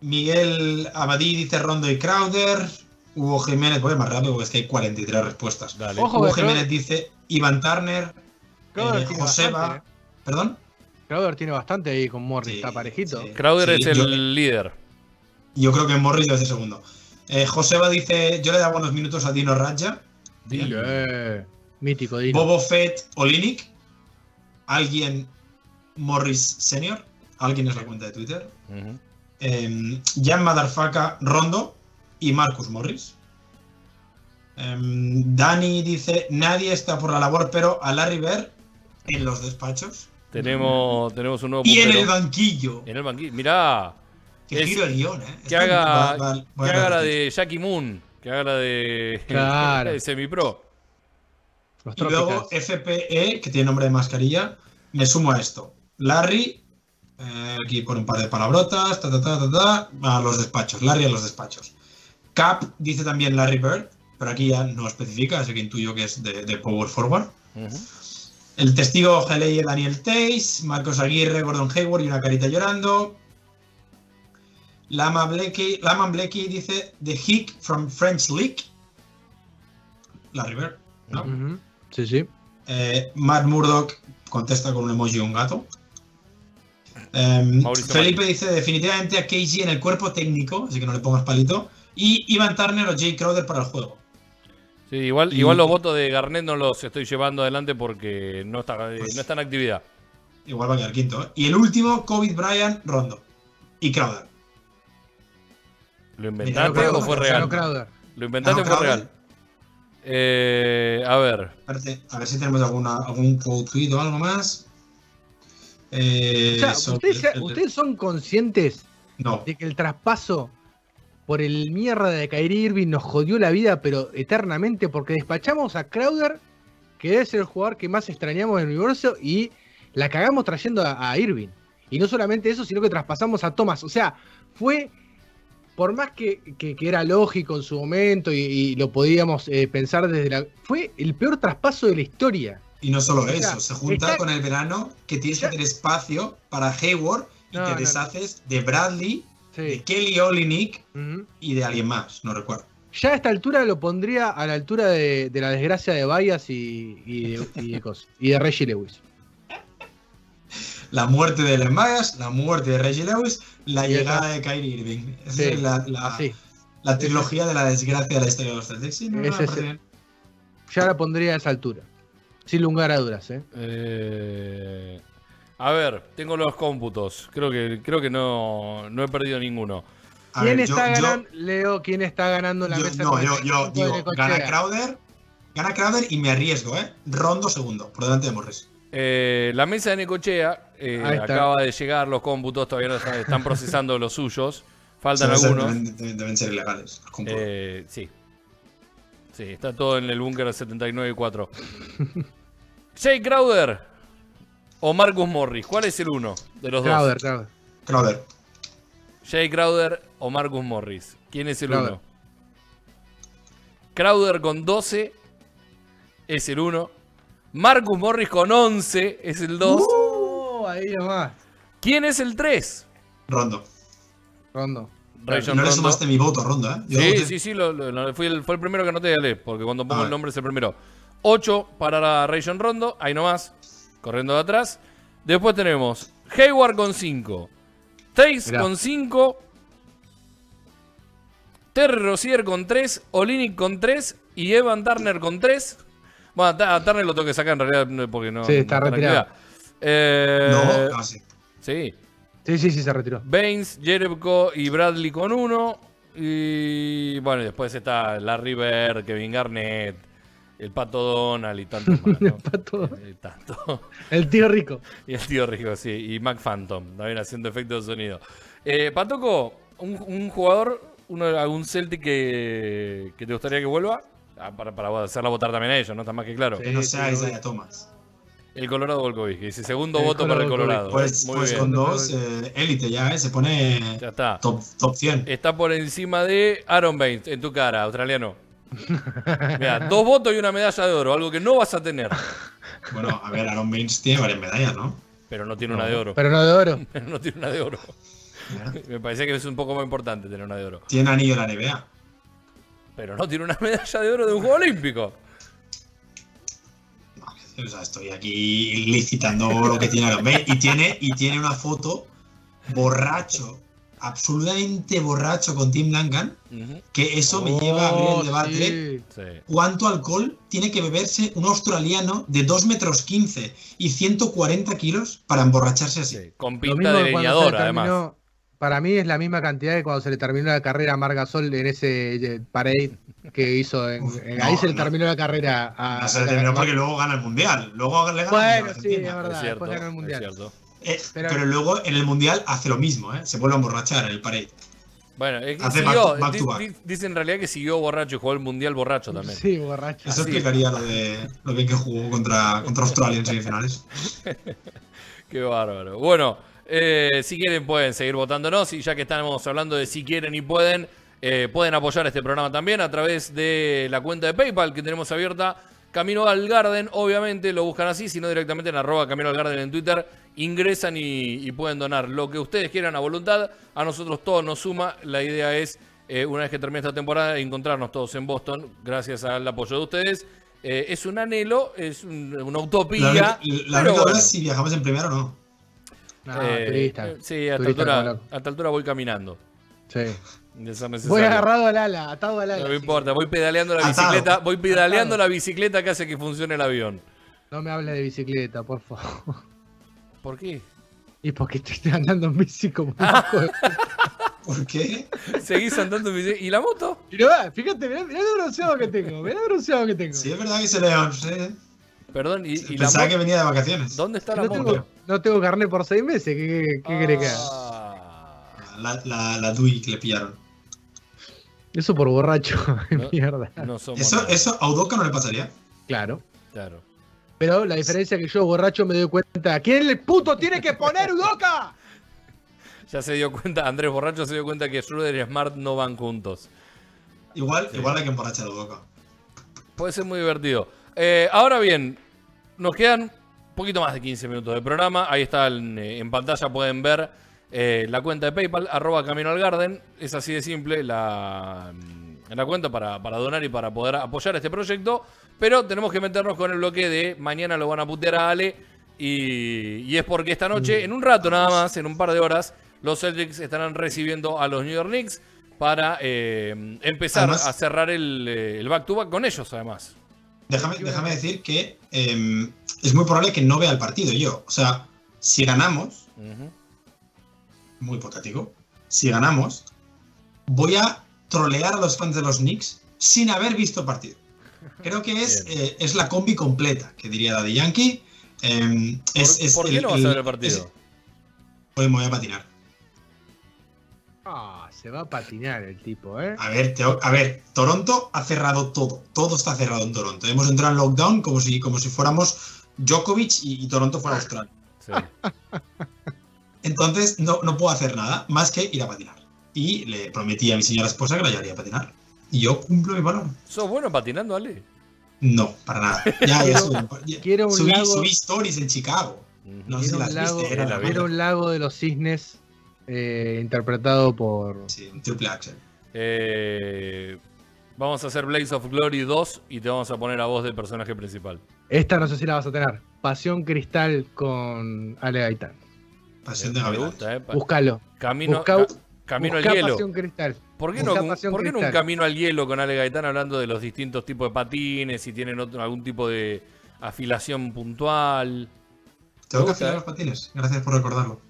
Miguel Abadí dice Rondo y Crowder. Hugo Jiménez, voy más rápido porque es que hay 43 respuestas. Dale. Ojo, Hugo Jiménez dice Ivan Turner. Eh, Joseba. bastante, eh. ¿Perdón? Crowder tiene bastante ahí con Morris, Sí, está parejito. sí. Crowder es el yo- líder. Yo creo que Morris debe ser segundo. Eh, Joseba dice: Yo le da buenos minutos a Dino Raja. Bien. Eh, mítico Dino. Bobo Fett Olinik. Alguien Morris Senior. Alguien es la cuenta de Twitter. Eh, Jan Madarfaka Rondo y Marcus Morris. Em, Dani dice, nadie está por la labor, pero a Larry Bird en los despachos Tenemos, tenemos un nuevo y en el banquillo. En el banquillo. Mirá, Que Es- giro el guion, ¿eh? que haga, va- va- que voy a haga la de Jackie Moon. Que haga la de, Claro. de Semipro. Los Y luego. FPE, que tiene nombre de mascarilla, me sumo a esto. Larry, eh, aquí por un par de palabrotas, ta, ta, ta, ta, ta, a los despachos. Larry a los despachos. Cap dice también Larry Bird, pero aquí ya no especifica, así que intuyo que es de, de Power Forward. El testigo Geleye Daniel Tays, Marcos Aguirre, Gordon Hayward y una carita llorando. Lama Blakey, Laman Blakey dice The Hick from French League. Larry Bird, ¿no? Sí, sí. Eh, Matt Murdock contesta con un emoji y un gato. Em, Felipe dice definitivamente a KG en el cuerpo técnico, así que no le pongas palito. Y Ivan Turner o Jay Crowder para el juego. Sí, igual, Y- igual los votos de Garnet no los estoy llevando adelante porque no está, eh, Pues- no está en actividad. Igual va a quedar quinto. ¿eh? Y el último, COVID Bryant, Rondo. Y Crowder. ¿Lo inventaste Crowder, o fue real? Crowder. ¿Lo inventaste o fue Crowder. real? Eh, a ver. Espérate, a ver si tenemos alguna, algún tweet o algo más. Eh, O sea, ¿ustedes, son conscientes No. de que el traspaso por el mierda de Kyrie Irving nos jodió la vida, pero eternamente, porque despachamos a Crowder, que es el jugador que más extrañamos del universo, y la cagamos trayendo a, a Irving. Y no solamente eso, sino que traspasamos a Thomas. O sea, fue, por más que, que- que era lógico en su momento y, y lo podíamos eh, pensar desde la... Fue el peor traspaso de la historia. Y no solo O sea, eso, se junta está- con el verano que tienes que tener espacio para Hayward y No, te no, deshaces de Bradley, de. Kelly Olynyk Ujú. y de alguien más, no recuerdo. Ya a esta altura lo pondría a la altura de, de la desgracia de Bayas y, y, de, y de cosas, y de Reggie Lewis. La muerte de Len Bias, la muerte de Reggie Lewis, la Y llegada de Kyrie Irving. Esa Sí, es la, la- la trilogía de la desgracia de la historia de los Celtics. Sí, no, no. Ya la pondría a esa altura. Sin lugar a dudas, ¿eh? Eh, a ver, tengo los cómputos. Creo que, creo que no, no he perdido ninguno. A ¿Quién ver, está yo- ganando, Leo, quién está ganando la yo- mesa? no, yo, yo digo, gana Crowder, gana Crowder y me arriesgo, ¿eh? Rondo segundo, por delante de Morris. Eh, la mesa de Necochea eh, acaba de llegar, los cómputos todavía no están, están procesando los suyos. Faltan algunos. Deben, deben- deben ser ilegales. los. Eh, sí. Sí, está todo en el búnker 79 y 4. Jay Crowder o Marcus Morris. ¿Cuál es el uno de los Crowder, dos? Crowder. Crowder. Jay Crowder o Marcus Morris. ¿Quién es el Crowder. uno? Crowder con 12 es el 1. Marcus Morris con 11 es el 2. Oh, ahí nomás. ¿Quién es el 3? Rondo. Rondo. Rayon no le Rondo. sumaste mi voto, Rondo, ¿eh? Yo Sí, voté- sí, sí, lo- lo- lo- fue, el, fue el primero que anoté, Ale, porque cuando pongo Ah. el nombre es el primero. 8 para la Rayon Rondo, ahí nomás, corriendo de atrás. Después tenemos Hayward con 5, Tays Mirá. con 5, Terry Rozier con 3, Olinic con 3 y Evan Turner con 3. Bueno, a Turner lo tengo que sacar en realidad porque no. Sí, está no retirado. Eh, No, casi. Sí. Sí, sí, sí, se retiró. Baines, Jerebko y Bradley con uno. Y bueno, y después está Larry Bird, Kevin Garnett, el Pato Donald y tantos más. ¿no? Pato. Eh, tanto. El tío rico. Y el tío Rico, sí. Y Mac Phantom, también haciendo efectos de sonido. Eh, Patoco, un, un jugador, uno, algún Celtic que, que te gustaría que vuelva. Ah, para, para hacerla votar también a ellos, ¿no? Está más que claro. Sí. Que no sea sí, Isaiah Thomas. El Colorado Volkovic, que dice segundo El voto para el Colorado Colorado. Pues, Muy pues bien. con dos, eh, élite ya, ¿eh? Se pone Ya está. top, top 100. Está por encima de Aaron Baines en tu cara, australiano. Mira, dos votos y una medalla de oro, algo que no vas a tener. Bueno, a ver, Aaron Baines tiene varias medallas, ¿no? Pero no tiene una de oro. Pero no de oro. Pero no tiene una de oro. Me parece que es un poco más importante tener una de oro. Tiene anillo en la NBA. Pero no tiene una medalla de oro de un juego olímpico. O sea, estoy aquí licitando lo que tiene Aaron Baines. Y tiene, y tiene una foto borracho, absolutamente borracho con Tim Duncan, Ujú, que eso me lleva a abrir el Oh, debate. sí. Sí. ¿Cuánto alcohol tiene que beberse un australiano de 2 metros 15 y 140 kilos para emborracharse así? sí. Con Lo pinta mismo de que cuando se leñador, además. terminó- para mí es la misma cantidad que cuando se le terminó la carrera a Margasol en ese eh, parade que hizo. En, Uf, en- no, ahí se le no. terminó la carrera a. No se le terminó porque luego gana el mundial. Luego le gana Bueno, a sí, es verdad. es cierto, después ganó el es Mundial. cierto. Eh, Pero- pero, luego en el mundial hace lo mismo, ¿eh? Se vuelve a emborrachar en el parade. Bueno, es que Hace siguió, back- back to di- back. di- dice en realidad que siguió borracho y jugó el mundial borracho también. Sí, borracho. Eso explicaría lo de lo bien que jugó contra, contra Australia en semifinales. Qué bárbaro. Bueno, eh, si quieren pueden seguir votándonos y ya que estamos hablando de si quieren y pueden, eh, pueden apoyar este programa también a través de la cuenta de PayPal que tenemos abierta. Camino al Garden, obviamente lo buscan así, sino directamente en arroba Camino al Garden en Twitter, ingresan y, y pueden donar lo que ustedes quieran a voluntad. A nosotros todo nos suma. La idea es, eh, una vez que termine esta temporada, encontrarnos todos en Boston, gracias al apoyo de ustedes. Eh, es un anhelo, es un- una utopía. La, la bueno. es si viajamos en primero o no. No, Eh, turista. Sí, a Turista altura, a esta altura voy caminando. Sí. Voy agarrado al ala, atado al ala. No me importa, voy pedaleando la Atado. bicicleta, voy pedaleando Atado. la bicicleta que hace que funcione el avión. No me hables de bicicleta, por favor. ¿Por qué? Y porque estoy andando en bici como Ah. un. ¿Por qué? Seguís andando en bicicleta. ¿Y la moto? Fíjate, mirá, mirá el bronceado que tengo, mirá el bronceado que tengo. Sí, es verdad que se le. sí. Perdón, ¿y, y la Pensaba que venía de vacaciones. ¿Dónde está la no, moto? tengo, no tengo carnet por seis meses, ¿qué, qué, qué querés que haga? Ah, La, la, la DUI que le pillaron. Eso por borracho, No. mierda. no somos Eso, eso a Udoka no le pasaría. Claro. Claro. Pero la diferencia es que yo, borracho, me doy cuenta. ¿Quién el puto tiene que poner Udoca? Ya se dio cuenta, Andrés Borracho se dio cuenta que Schroeder y Smart no van juntos. Igual, igual hay que emborrachar a Udoka. Puede ser muy divertido. Eh, ahora bien, nos quedan un poquito más de 15 minutos de programa. Ahí está en, eh, en pantalla, pueden ver eh, la cuenta de PayPal, arroba Camino al Garden. Es así de simple la, mm, la cuenta para, para donar y para poder apoyar este proyecto. Pero tenemos que meternos con el bloque de mañana lo van a putear a Ale. Y, y es porque esta noche, en un rato nada más, en un par de horas, los Celtics estarán recibiendo a los New York Knicks para eh, empezar Además- a cerrar el, eh, el back-to-back con ellos, además. Déjame, déjame decir que eh, es muy probable que no vea el partido yo. O sea, si ganamos. Muy hipotético, si ganamos, voy a trolear a los fans de los Knicks sin haber visto el partido. Creo que es, eh, es la combi completa, que diría Daddy Yankee. Eh, es, ¿Por, es por qué no vas a ver el partido? es- me voy a patinar. Ah, se va a patinar el tipo, ¿eh? A ver, a ver, Toronto ha cerrado todo. Todo está cerrado en Toronto. Hemos entrado en lockdown como si, como si fuéramos Djokovic y, y Toronto fuera Australia. Sí. Entonces no, no puedo hacer nada más que ir a patinar. Y le prometí a mi señora esposa que la llevaría a patinar. Y yo cumplo mi palabra. ¿Sos bueno patinando, Ale? No, para nada. Ya, ya subí, ya- quiero un subí- lago- subí stories en Chicago. No sé si las un, lago, viste, era la vi. era un lago de los cisnes eh, interpretado por. Sí, un triple axel. Eh, vamos a hacer Blaze of Glory 2 y te vamos a poner a voz del personaje principal. Esta no sé si la vas a tener. Pasión Cristal con Ale Gaitán. Pasión de gusta, ¿eh? Pa- Búscalo. Camino, busca- ca- camino al hielo. Pasión Cristal. ¿Por qué, no, un- Pasión por qué no un Cristal. camino al hielo con Ale Gaitán hablando de los distintos tipos de patines, si tienen otro- algún tipo de afilación puntual? Tengo que afilar ¿eh? los patines. Gracias por recordarlo.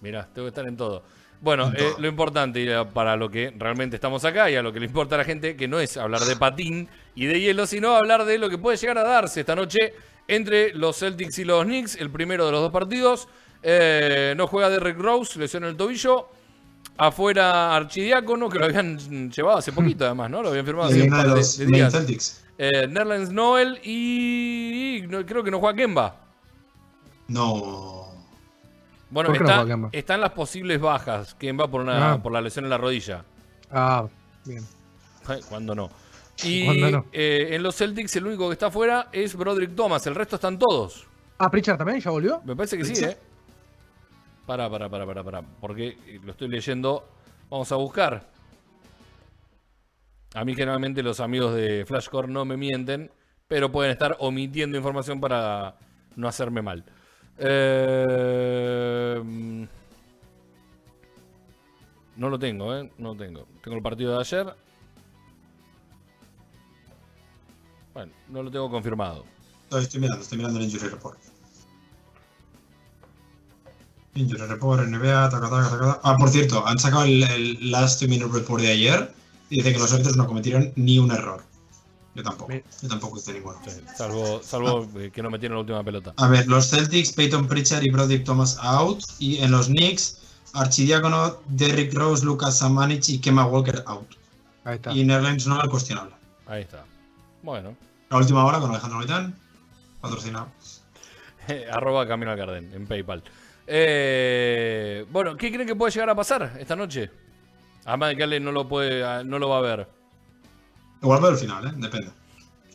Mirá, tengo que estar en todo. Bueno, En eh, lo importante eh, para lo que realmente estamos acá y a lo que le importa a la gente, que no es hablar de patín y de hielo, sino hablar de lo que puede llegar a darse esta noche entre los Celtics y los Knicks, el primero de los dos partidos. Eh, no juega Derrick Rose, lesión en el tobillo. Afuera Archidiácono, que lo habían llevado hace poquito además, ¿no? Lo habían firmado hace un par de de, los de Maine días. Celtics. Eh, Nerlens Noel y, y no- creo que no juega Kemba. No. Bueno, ¿Por qué no está- están las posibles bajas. Kemba por, una, Ah. por la lesión en la rodilla. Ah, bien. Cuando no. Y ¿Cuándo no? eh, en los Celtics el único que está afuera es Broderick Thomas. El resto están todos. Ah, Pritchard también, ¿ya volvió? Me parece que sí. ¿eh? Pará, pará, pará, pará, pará. Porque eh, lo estoy leyendo. Vamos a buscar. A mí generalmente los amigos de Flashcore no me mienten, pero pueden estar omitiendo información para no hacerme mal. Eh, no lo tengo, ¿eh? No lo tengo. Tengo el partido de ayer. Bueno, no lo tengo confirmado. Estoy, estoy mirando, estoy mirando el Injury Report. Injury Report, NBA, taca, taca, taca. Ah, por cierto, han sacado el, el Last Two Minute Report de ayer y dice que los árbitros no cometieron ni un error. Yo tampoco. Yo tampoco hice ninguno. Sí, salvo salvo eh, que no metieron la última pelota. A ver, los Celtics, Peyton Pritchard y Broderick Thomas out. Y en los Knicks, Archidiácono, Derrick Rose, Lucas Samanich y Kemba Walker out. Ahí está. Y Nerlens no el cuestionable. Ahí está. Bueno. La última hora con Alejandro Gaitán, patrocinado. Arroba Camino al Garden en PayPal. Eh, bueno, ¿qué creen que puede llegar a pasar esta noche? Además de que Ale no lo puede, no lo va a ver. Igual veo el final, ¿eh? Depende.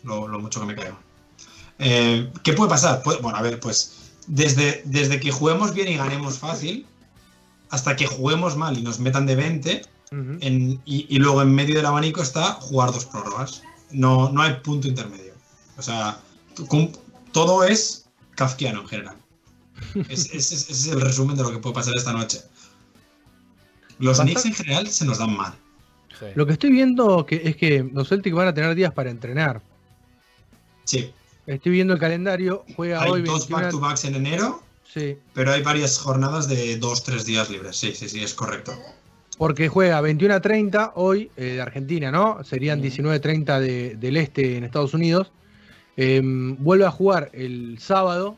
Lo, lo mucho que me caiga. Eh, ¿Qué puede pasar? Pues, bueno, a ver, pues desde, desde que juguemos bien y ganemos fácil, hasta que juguemos mal y nos metan de 20, Ujú. en- y, y luego en medio del abanico está jugar dos prórrogas. No, no hay punto intermedio. O sea, todo es kafkiano en general. Es- es- es- ese es el resumen de lo que puede pasar esta noche. Los Knicks en general se nos dan mal. Sí. Lo que estoy viendo que es que los Celtics van a tener días para entrenar. Sí, Estoy viendo el calendario, juega hay hoy dos 21. back-to-backs en enero, Sí, pero hay varias jornadas de dos, tres días libres. Sí, sí, sí, es correcto. porque juega 21 a 30 hoy eh, de Argentina, ¿no? Serían 19 a 30 de- del este en Estados Unidos. Em, vuelve a jugar el sábado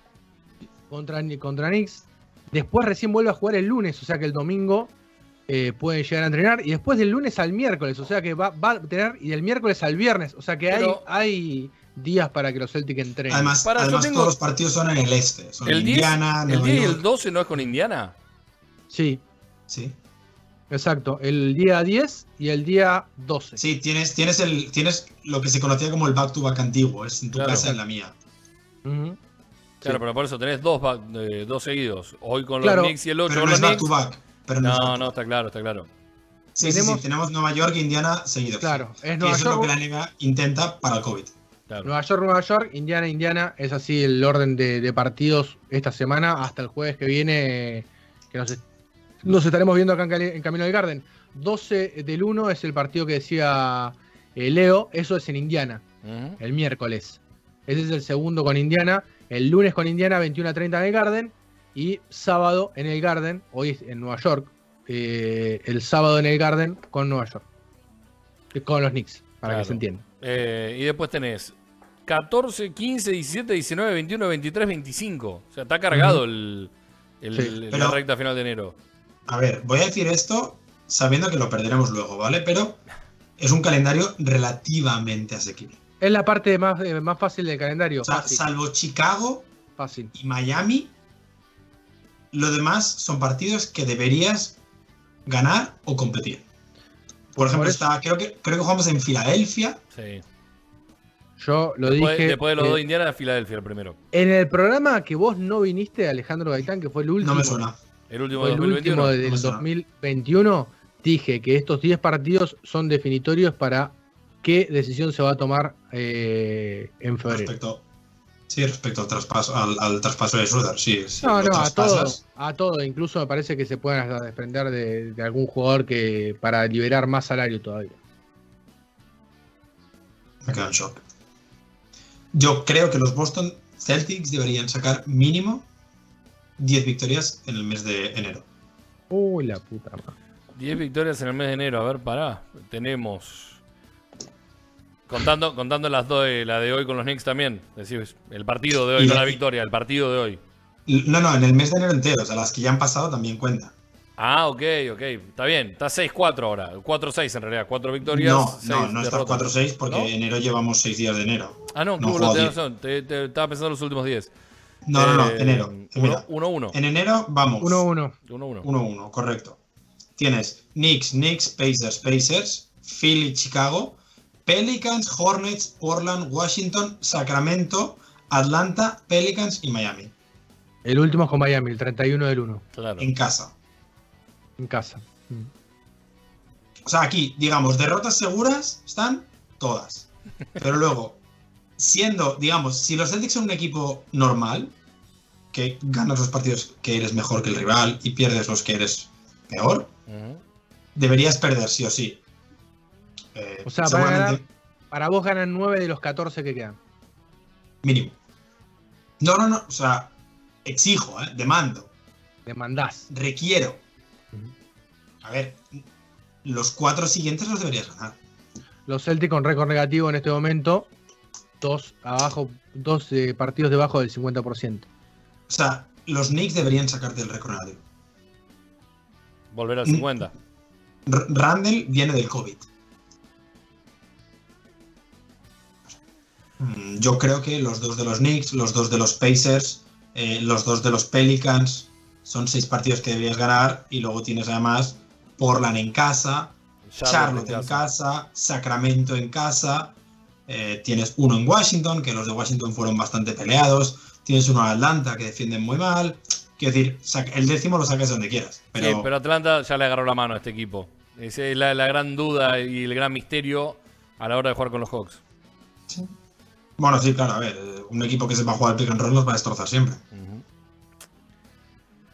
contra, contra Knicks. Después recién vuelve a jugar el lunes, o sea que el domingo eh, puede llegar a entrenar. Y después del lunes al miércoles, o sea que va, va a tener. Y del miércoles al viernes, o sea que hay, Pero- hay días para que los Celtics entrenen. Además, Para, yo además tengo- todos los partidos son en el este. Son El 10, Indiana, el Nueva 10 y el 12 no es con Indiana. Sí, Sí. exacto. El día 10 y el día 12. Sí, tienes, tienes, el, tienes lo que se conocía como el back-to-back antiguo. Es en tu Claro. casa, en la mía. Claro, Sí. pero por eso tenés dos, back- eh, dos seguidos. Hoy con Claro. los Knicks y el 8 Pero con no es los Knicks. back-to-back. Pero no, es No, no, está claro, está claro. Sí, sí, sí, Tenemos- tenemos Nueva York e Indiana seguidos. Claro, es Nueva eso es lo que York, la NBA intenta para el COVID. claro. Nueva York, Nueva York, Indiana, Indiana. Es así el orden de, de partidos esta semana hasta el jueves que viene. Que nos, nos estaremos viendo acá en, Camino del Garden. 12 del 1 es el partido que decía eh, Leo. Eso es en Indiana, el miércoles. Ese es el segundo con Indiana. El lunes con Indiana, 21 a 30 en el Garden. Y sábado en el Garden, hoy es en Nueva York. eh, el sábado en el Garden con Nueva York. Eh, Con los Knicks, para Claro. que se entienda. Eh, y después tenés 14, 15, 17, 19, 21, 23, 25. O sea, está cargado el, el- Sí. el- la recta final de enero. A ver, voy a decir esto sabiendo que lo perderemos luego, ¿vale? Pero es un calendario relativamente asequible. Es la parte más, eh, más fácil del calendario. Fácil, salvo Chicago fácil. y Miami, lo demás son partidos que deberías ganar o competir. Por ejemplo, Por está, creo, que, creo que jugamos en Filadelfia. Sí. Yo lo Después, dije. después de los eh, dos de Indiana, Filadelfia el primero. en el programa que vos no viniste, Alejandro Gaitán, que fue el último. No me suena. El último el 2021. último del me suena. 2021. Dije que estos 10 partidos son definitorios para qué decisión se va a tomar eh, en febrero. Respecto, sí, respecto al traspaso, al, al traspaso de Schroeder, sí. sí, No, no, a todo, traspasas, a todo. Incluso me parece que se pueden hasta desprender de, de algún jugador que para liberar más salario todavía. Me quedo en shock. Yo creo que los Boston Celtics deberían sacar mínimo 10 victorias en el mes de enero. Uy, la puta madre. 10 victorias en el mes de enero. A ver, pará. Tenemos. Contando, contando las dos, de- la de hoy con los Knicks también. Decís, el partido de hoy, Y no la- victoria, el partido de hoy. No, no, en el mes de enero entero, o sea, las que ya han pasado también cuentan. Ah, ok, ok. Está bien. Está 6-4 ahora. 4-6 en realidad. 4 victorias. No, no, no está derrotas. 4-6 porque ¿No? enero llevamos 6 días de enero. Ah, no, No, no, juego tenés 10. razón. Te, te- estaba pensando en los últimos 10. No, no, no, Eh, enero. Mira, 1-1. en enero vamos 1-1. 1-1. 1-1, correcto. Tienes Knicks, Knicks, Pacers, Pacers, Philly, Chicago, Pelicans, Hornets, Portland, Washington, Sacramento, Atlanta, Pelicans y Miami. El último es con Miami, el 31 del 1, Claro. En casa. en casa. Mm. O sea, aquí, digamos, derrotas seguras están todas. Pero luego, siendo, digamos, si los Celtics son un equipo normal, que ganas los partidos que eres mejor que el rival y pierdes los que eres peor, deberías perder sí o sí. Eh, O sea, van a seguramente ganar- Para vos ganan 9 de los 14 que quedan. mínimo. No, no, no, o sea, exijo, ¿eh? demando. Demandás. Requiero. A ver, los cuatro siguientes los deberías ganar. Los Celtics con récord negativo en este momento, dos abajo, dos eh, partidos debajo del 50%. O sea, los Knicks deberían sacarte el récord negativo. Volver al Mm. 50. R- Randall viene del COVID. Yo creo que los dos de los Knicks, los dos de los Pacers, eh, los dos de los Pelicans son seis partidos que deberías ganar y luego tienes además Portland en casa, Charlotte en casa, Sacramento en casa, eh, tienes uno en Washington, que los de Washington fueron bastante peleados, tienes uno en Atlanta que defienden muy mal. Quiero decir, el décimo lo sacas donde quieras. Pero, Sí, pero Atlanta ya le agarró la mano a este equipo. Esa es la, la gran duda y el gran misterio a la hora de jugar con los Hawks. Bueno, sí, claro, a ver, un equipo que sepa jugar al pick and roll nos va a destrozar siempre.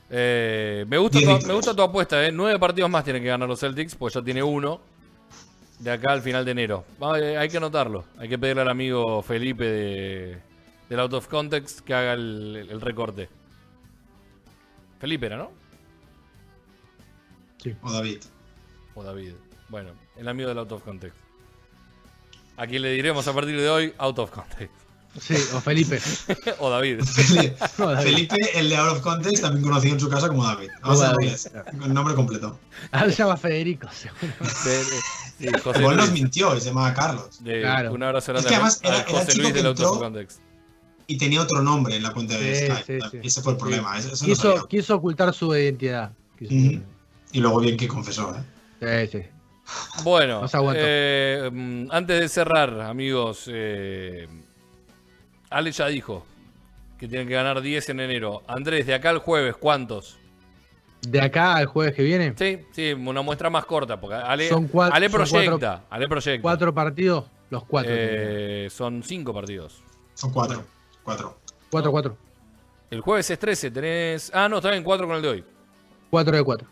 Eh, me, gusta tu, me gusta tu apuesta, ¿eh? Nueve partidos más tienen que ganar los Celtics, pues ya tiene uno de acá al final de enero. Eh, hay que anotarlo. Hay que pedirle al amigo Felipe de, del Out of Context que haga el, el recorte. Felipe era, ¿no? O David. O David. Bueno, el amigo del Out of Context. A quien le diremos a partir de hoy Out of Context. Sí, o Felipe. o David. Felipe, el de Out of Context, también conocido en su casa como David. Vamos a ver, con nombre completo. Ahora se llama Federico, seguro. Sí, José Igual nos mintió se llamaba Carlos. De- Claro. Un abrazo Es que además era- era José chico Luis del Out of Context. Y tenía otro nombre en la cuenta de Sí, Skype. sí, sí. Ese fue el problema. Eso, eso no Quiso, ocultar su identidad. Quiso-. Y luego bien que confesó, ¿eh? Sí, sí. Bueno, eh, mm, antes de cerrar, amigos, eh, Ale ya dijo que tienen que ganar 10 en enero. Andrés, de acá al jueves, ¿cuántos? De acá al jueves que viene, Sí, sí, una muestra más corta, porque Ale, Son cua- Ale son proyecta. cuatro- Ale proyecta. cuatro partidos, los cuatro. Eh, son cinco partidos. Son cuatro. Cuatro. Cuatro, cuatro. El jueves es 13, tenés... Ah, no, está bien, 4 con el de hoy. Cuatro de cuatro.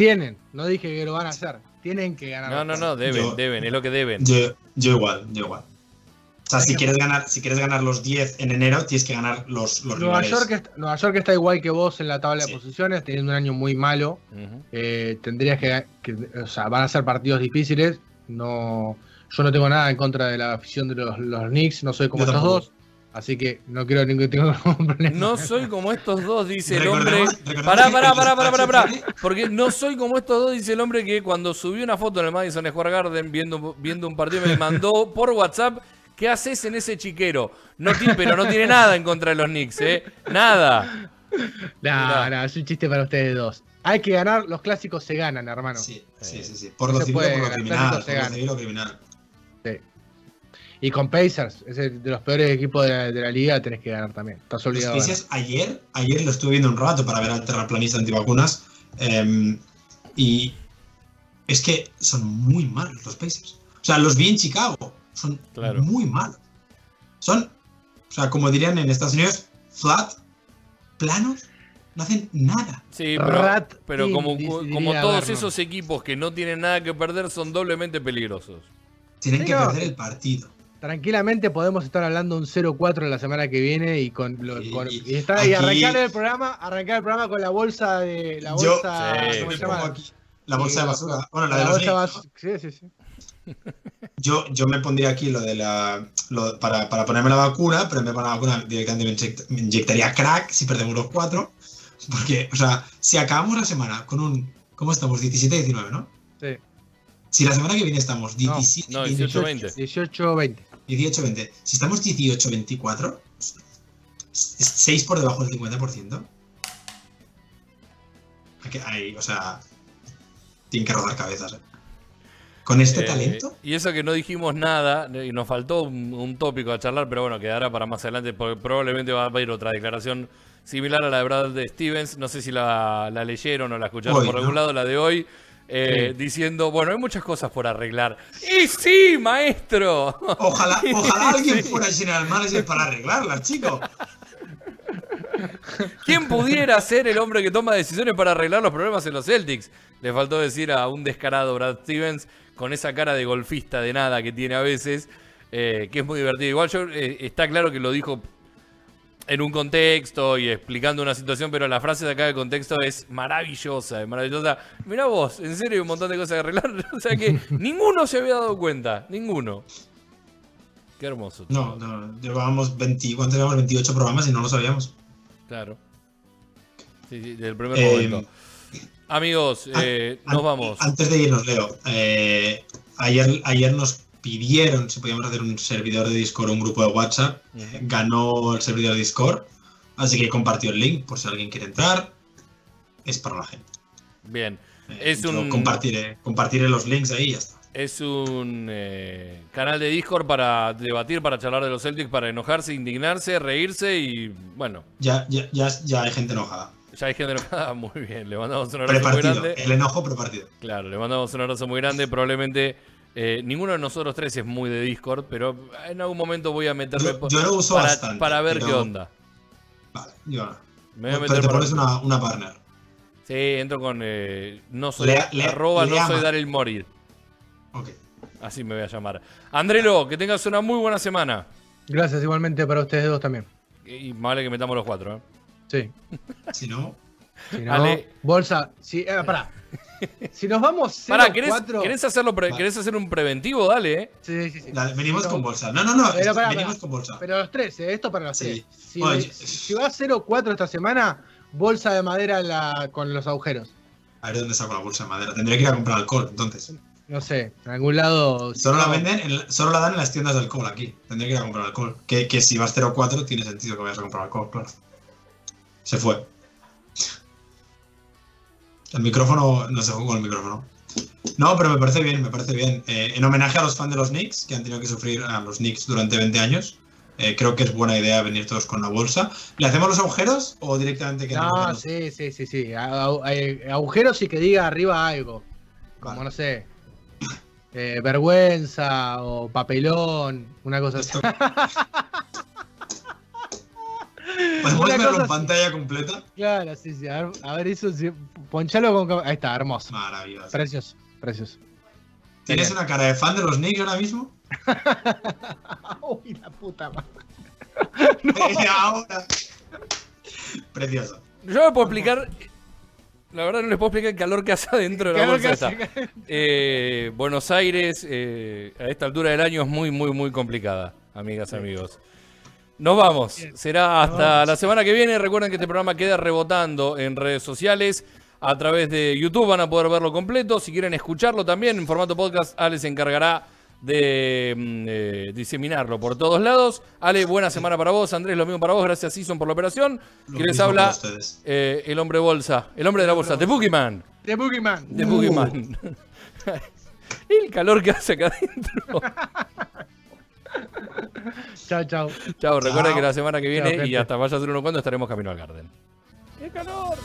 Tienen, no dije que lo van a hacer. Tienen que ganar. No, no, no, deben, Yo- deben, es lo que deben. Yo, yo igual, yo igual. O sea, si quieres ganar, si quieres ganar los 10 en enero, tienes que ganar los, los Nueva rivales. York, está, Nueva York está igual que vos en la tabla Sí. de posiciones, teniendo un año muy malo. Ujú. Eh, tendrías que, que- O sea, van a ser partidos difíciles. No, yo no tengo nada en contra de la afición de los, los Knicks, no soy como Yo estos tampoco. dos. Así que no creo ningún, tengo ningún problema. No soy como estos dos, dice el hombre. Pará, que pará, pará, pará, pará, pará. H3 Porque no soy como estos dos, dice el hombre que cuando subió una foto en el Madison Square Garden viendo, viendo un partido me mandó por WhatsApp. ¿Qué haces en ese chiquero? No tiene, pero no tiene nada en contra de los Knicks, ¿eh? Nada. No, no, es un chiste para ustedes dos. Hay que ganar, los clásicos se ganan, hermano. Sí, sí, sí, sí. Por No lo se civil por lo criminal. Por lo gana. civil o criminal. Y con Pacers, es el de los peores equipos de la, de la liga, tenés que ganar también. Estás obligado. Pacers, ayer, ayer lo estuve viendo un rato para ver al terraplanista antivacunas. em, y es que son muy malos los Pacers. O sea, los vi en Chicago. Son Claro. muy malos. Son, o sea, como dirían en Estados Unidos, flat, planos, no hacen nada. Sí, pero, Rat pero como, como todos esos equipos que no tienen nada que perder son doblemente peligrosos. Tienen que perder el partido. Tranquilamente podemos estar hablando un 0-4 la semana que viene y con, lo- Y- con- y- y está- y aquí- arrancar el programa, arrancar el programa con la bolsa de la Yo- bolsa, Sí, ¿cómo Me se llama? aquí la bolsa Sí, de basura. Bueno, la de los bolsa Knicks, bas- ¿no? Sí, sí, sí. Yo, yo me pondría aquí lo de la. lo- para, para ponerme la vacuna, pero en vez de poner la vacuna directamente me, inyect- me inyectaría crack si perdemos los cuatro. Porque, o sea, si acabamos la semana con un. ¿Cómo estamos? 17-19, ¿no? Sí. Si la semana que viene estamos 17, no, 18, 18-20. 18-20. 18-20. Si estamos 18-24, 6 por debajo del 50%. Hay que- hay- o sea, tienen que rodar cabezas. ¿eh? Con este Eh, talento. Y eso que no dijimos nada, y nos faltó un, un tópico a charlar, pero bueno, quedará para más adelante, porque probablemente va a haber otra declaración similar a la de Brad Stevens. No sé si la, la leyeron o la escucharon Hoy, por ¿no? algún lado, la de hoy. Eh, Sí. Diciendo, bueno, hay muchas cosas por arreglar. ¡Y sí, maestro! Ojalá, ojalá alguien Sí. fuera general manager para arreglarlas, chicos. ¿Quién pudiera ser el hombre que toma decisiones para arreglar los problemas en los Celtics? Le faltó decir a un descarado Brad Stevens con esa cara de golfista de nada que tiene a veces, eh, que es muy divertido. Igual yo, eh, está claro que lo dijo en un contexto y explicando una situación, pero la frase de acá de contexto es maravillosa, es maravillosa. Mirá vos, en serio, hay un montón de cosas que arreglar. O sea que ninguno se había dado cuenta, ninguno. Qué hermoso. No, no, llevábamos 20, ¿cuántos llevamos? 28 programas y no lo sabíamos. Claro. Sí, sí, del primer Eh, momento. Amigos, eh, An- nos vamos. Antes de irnos, Leo, eh, ayer, ayer nos pidieron si podíamos hacer un servidor de Discord o un grupo de WhatsApp. Ganó el servidor de Discord, así que compartió el link por si alguien quiere entrar. Es para la gente. Bien. Eh, Es un- compartiré, compartiré los links ahí y ya está. Es un eh, canal de Discord para debatir, para charlar de los Celtics, para enojarse, indignarse, reírse y bueno, Ya, ya, ya, ya hay gente enojada. ya hay gente enojada. Muy bien, le mandamos un abrazo muy grande. El enojo prepartido. Claro, le mandamos un abrazo muy grande. Probablemente eh, ninguno de nosotros tres es muy de Discord, pero en algún momento voy a meterme Yo- lo uso para, bastante, para ver pero- qué onda. Vale, yo Me voy a Pero meter te pones una, una partner. Sí, entro con eh, no soy lea- arroba no soy. Daryl Morir. Ok. Así me voy a llamar. Andrelo, que tengas una muy buena semana. Gracias igualmente para ustedes dos también. Y más vale que metamos los cuatro, ¿eh? Sí. Si no, Si no, Ale. bolsa. Si, eh, pará. Si nos vamos 0 Pará, ¿querés, 4 querés hacerlo pre- Vale. querés hacer un preventivo? Dale, ¿eh? Sí, sí, sí. dale, venimos con bolsa. No, no, no. Pero es- pará, venimos pará. con bolsa. Pero los tres, ¿eh? esto para los Sí. tres. Si, Oye. si va 0-4 esta semana, bolsa de madera la- con los agujeros. A ver dónde saco la bolsa de madera. Tendría que ir a comprar alcohol, entonces. No sé, en algún lado. si Solo la no- venden, en la- solo la dan en las tiendas de alcohol aquí. Tendría que ir a comprar alcohol. Que, que si vas 0-4 tiene sentido que vayas a comprar alcohol, claro. Se fue. El micrófono no se fue con el micrófono. No, pero me parece bien, me parece bien. Eh, en homenaje a los fans de los Knicks, que han tenido que sufrir a los Knicks durante 20 años, eh, creo que es buena idea venir todos con la bolsa. ¿Le hacemos los agujeros o directamente que No, sí, sí, sí, sí. A- a- eh, agujeros y que diga arriba algo. Como, Vale. no sé. eh, vergüenza o papelón, una cosa así. ¿Podemos verlo en pantalla completa? Claro, sí, sí. A ver, a ver eso, sí. ponchalo con. Ahí está, hermoso. Maravilloso. Precioso, precioso. ¿Tienes una cara de fan de los Knicks ahora mismo? Uy, la puta madre. ahora. Precioso. Yo me puedo explicar. La verdad no les puedo explicar el calor que hace adentro de la bolsa esta. Eh, Buenos Aires, eh, a esta altura del año es muy, muy, muy complicada, amigas, amigos. Nos vamos. Será hasta la semana que viene. Recuerden que este programa queda rebotando en redes sociales. A través de YouTube van a poder verlo completo. Si quieren escucharlo también en formato podcast, Ale se encargará de mm, eh, diseminarlo por todos lados. Ale, buena semana para vos. Andrés, lo mismo para vos. Gracias, Season, por la operación. Lo Que les habla eh, el hombre bolsa. El hombre de la bolsa. The Boogeyman. The Boogeyman. The Uh. Boogeyman. el calor que hace acá adentro. Chao, chao. Chao, recuerden Chao. que la semana que viene Chao, y hasta vaya a ser uno cuando estaremos camino al Garden. ¡Qué calor!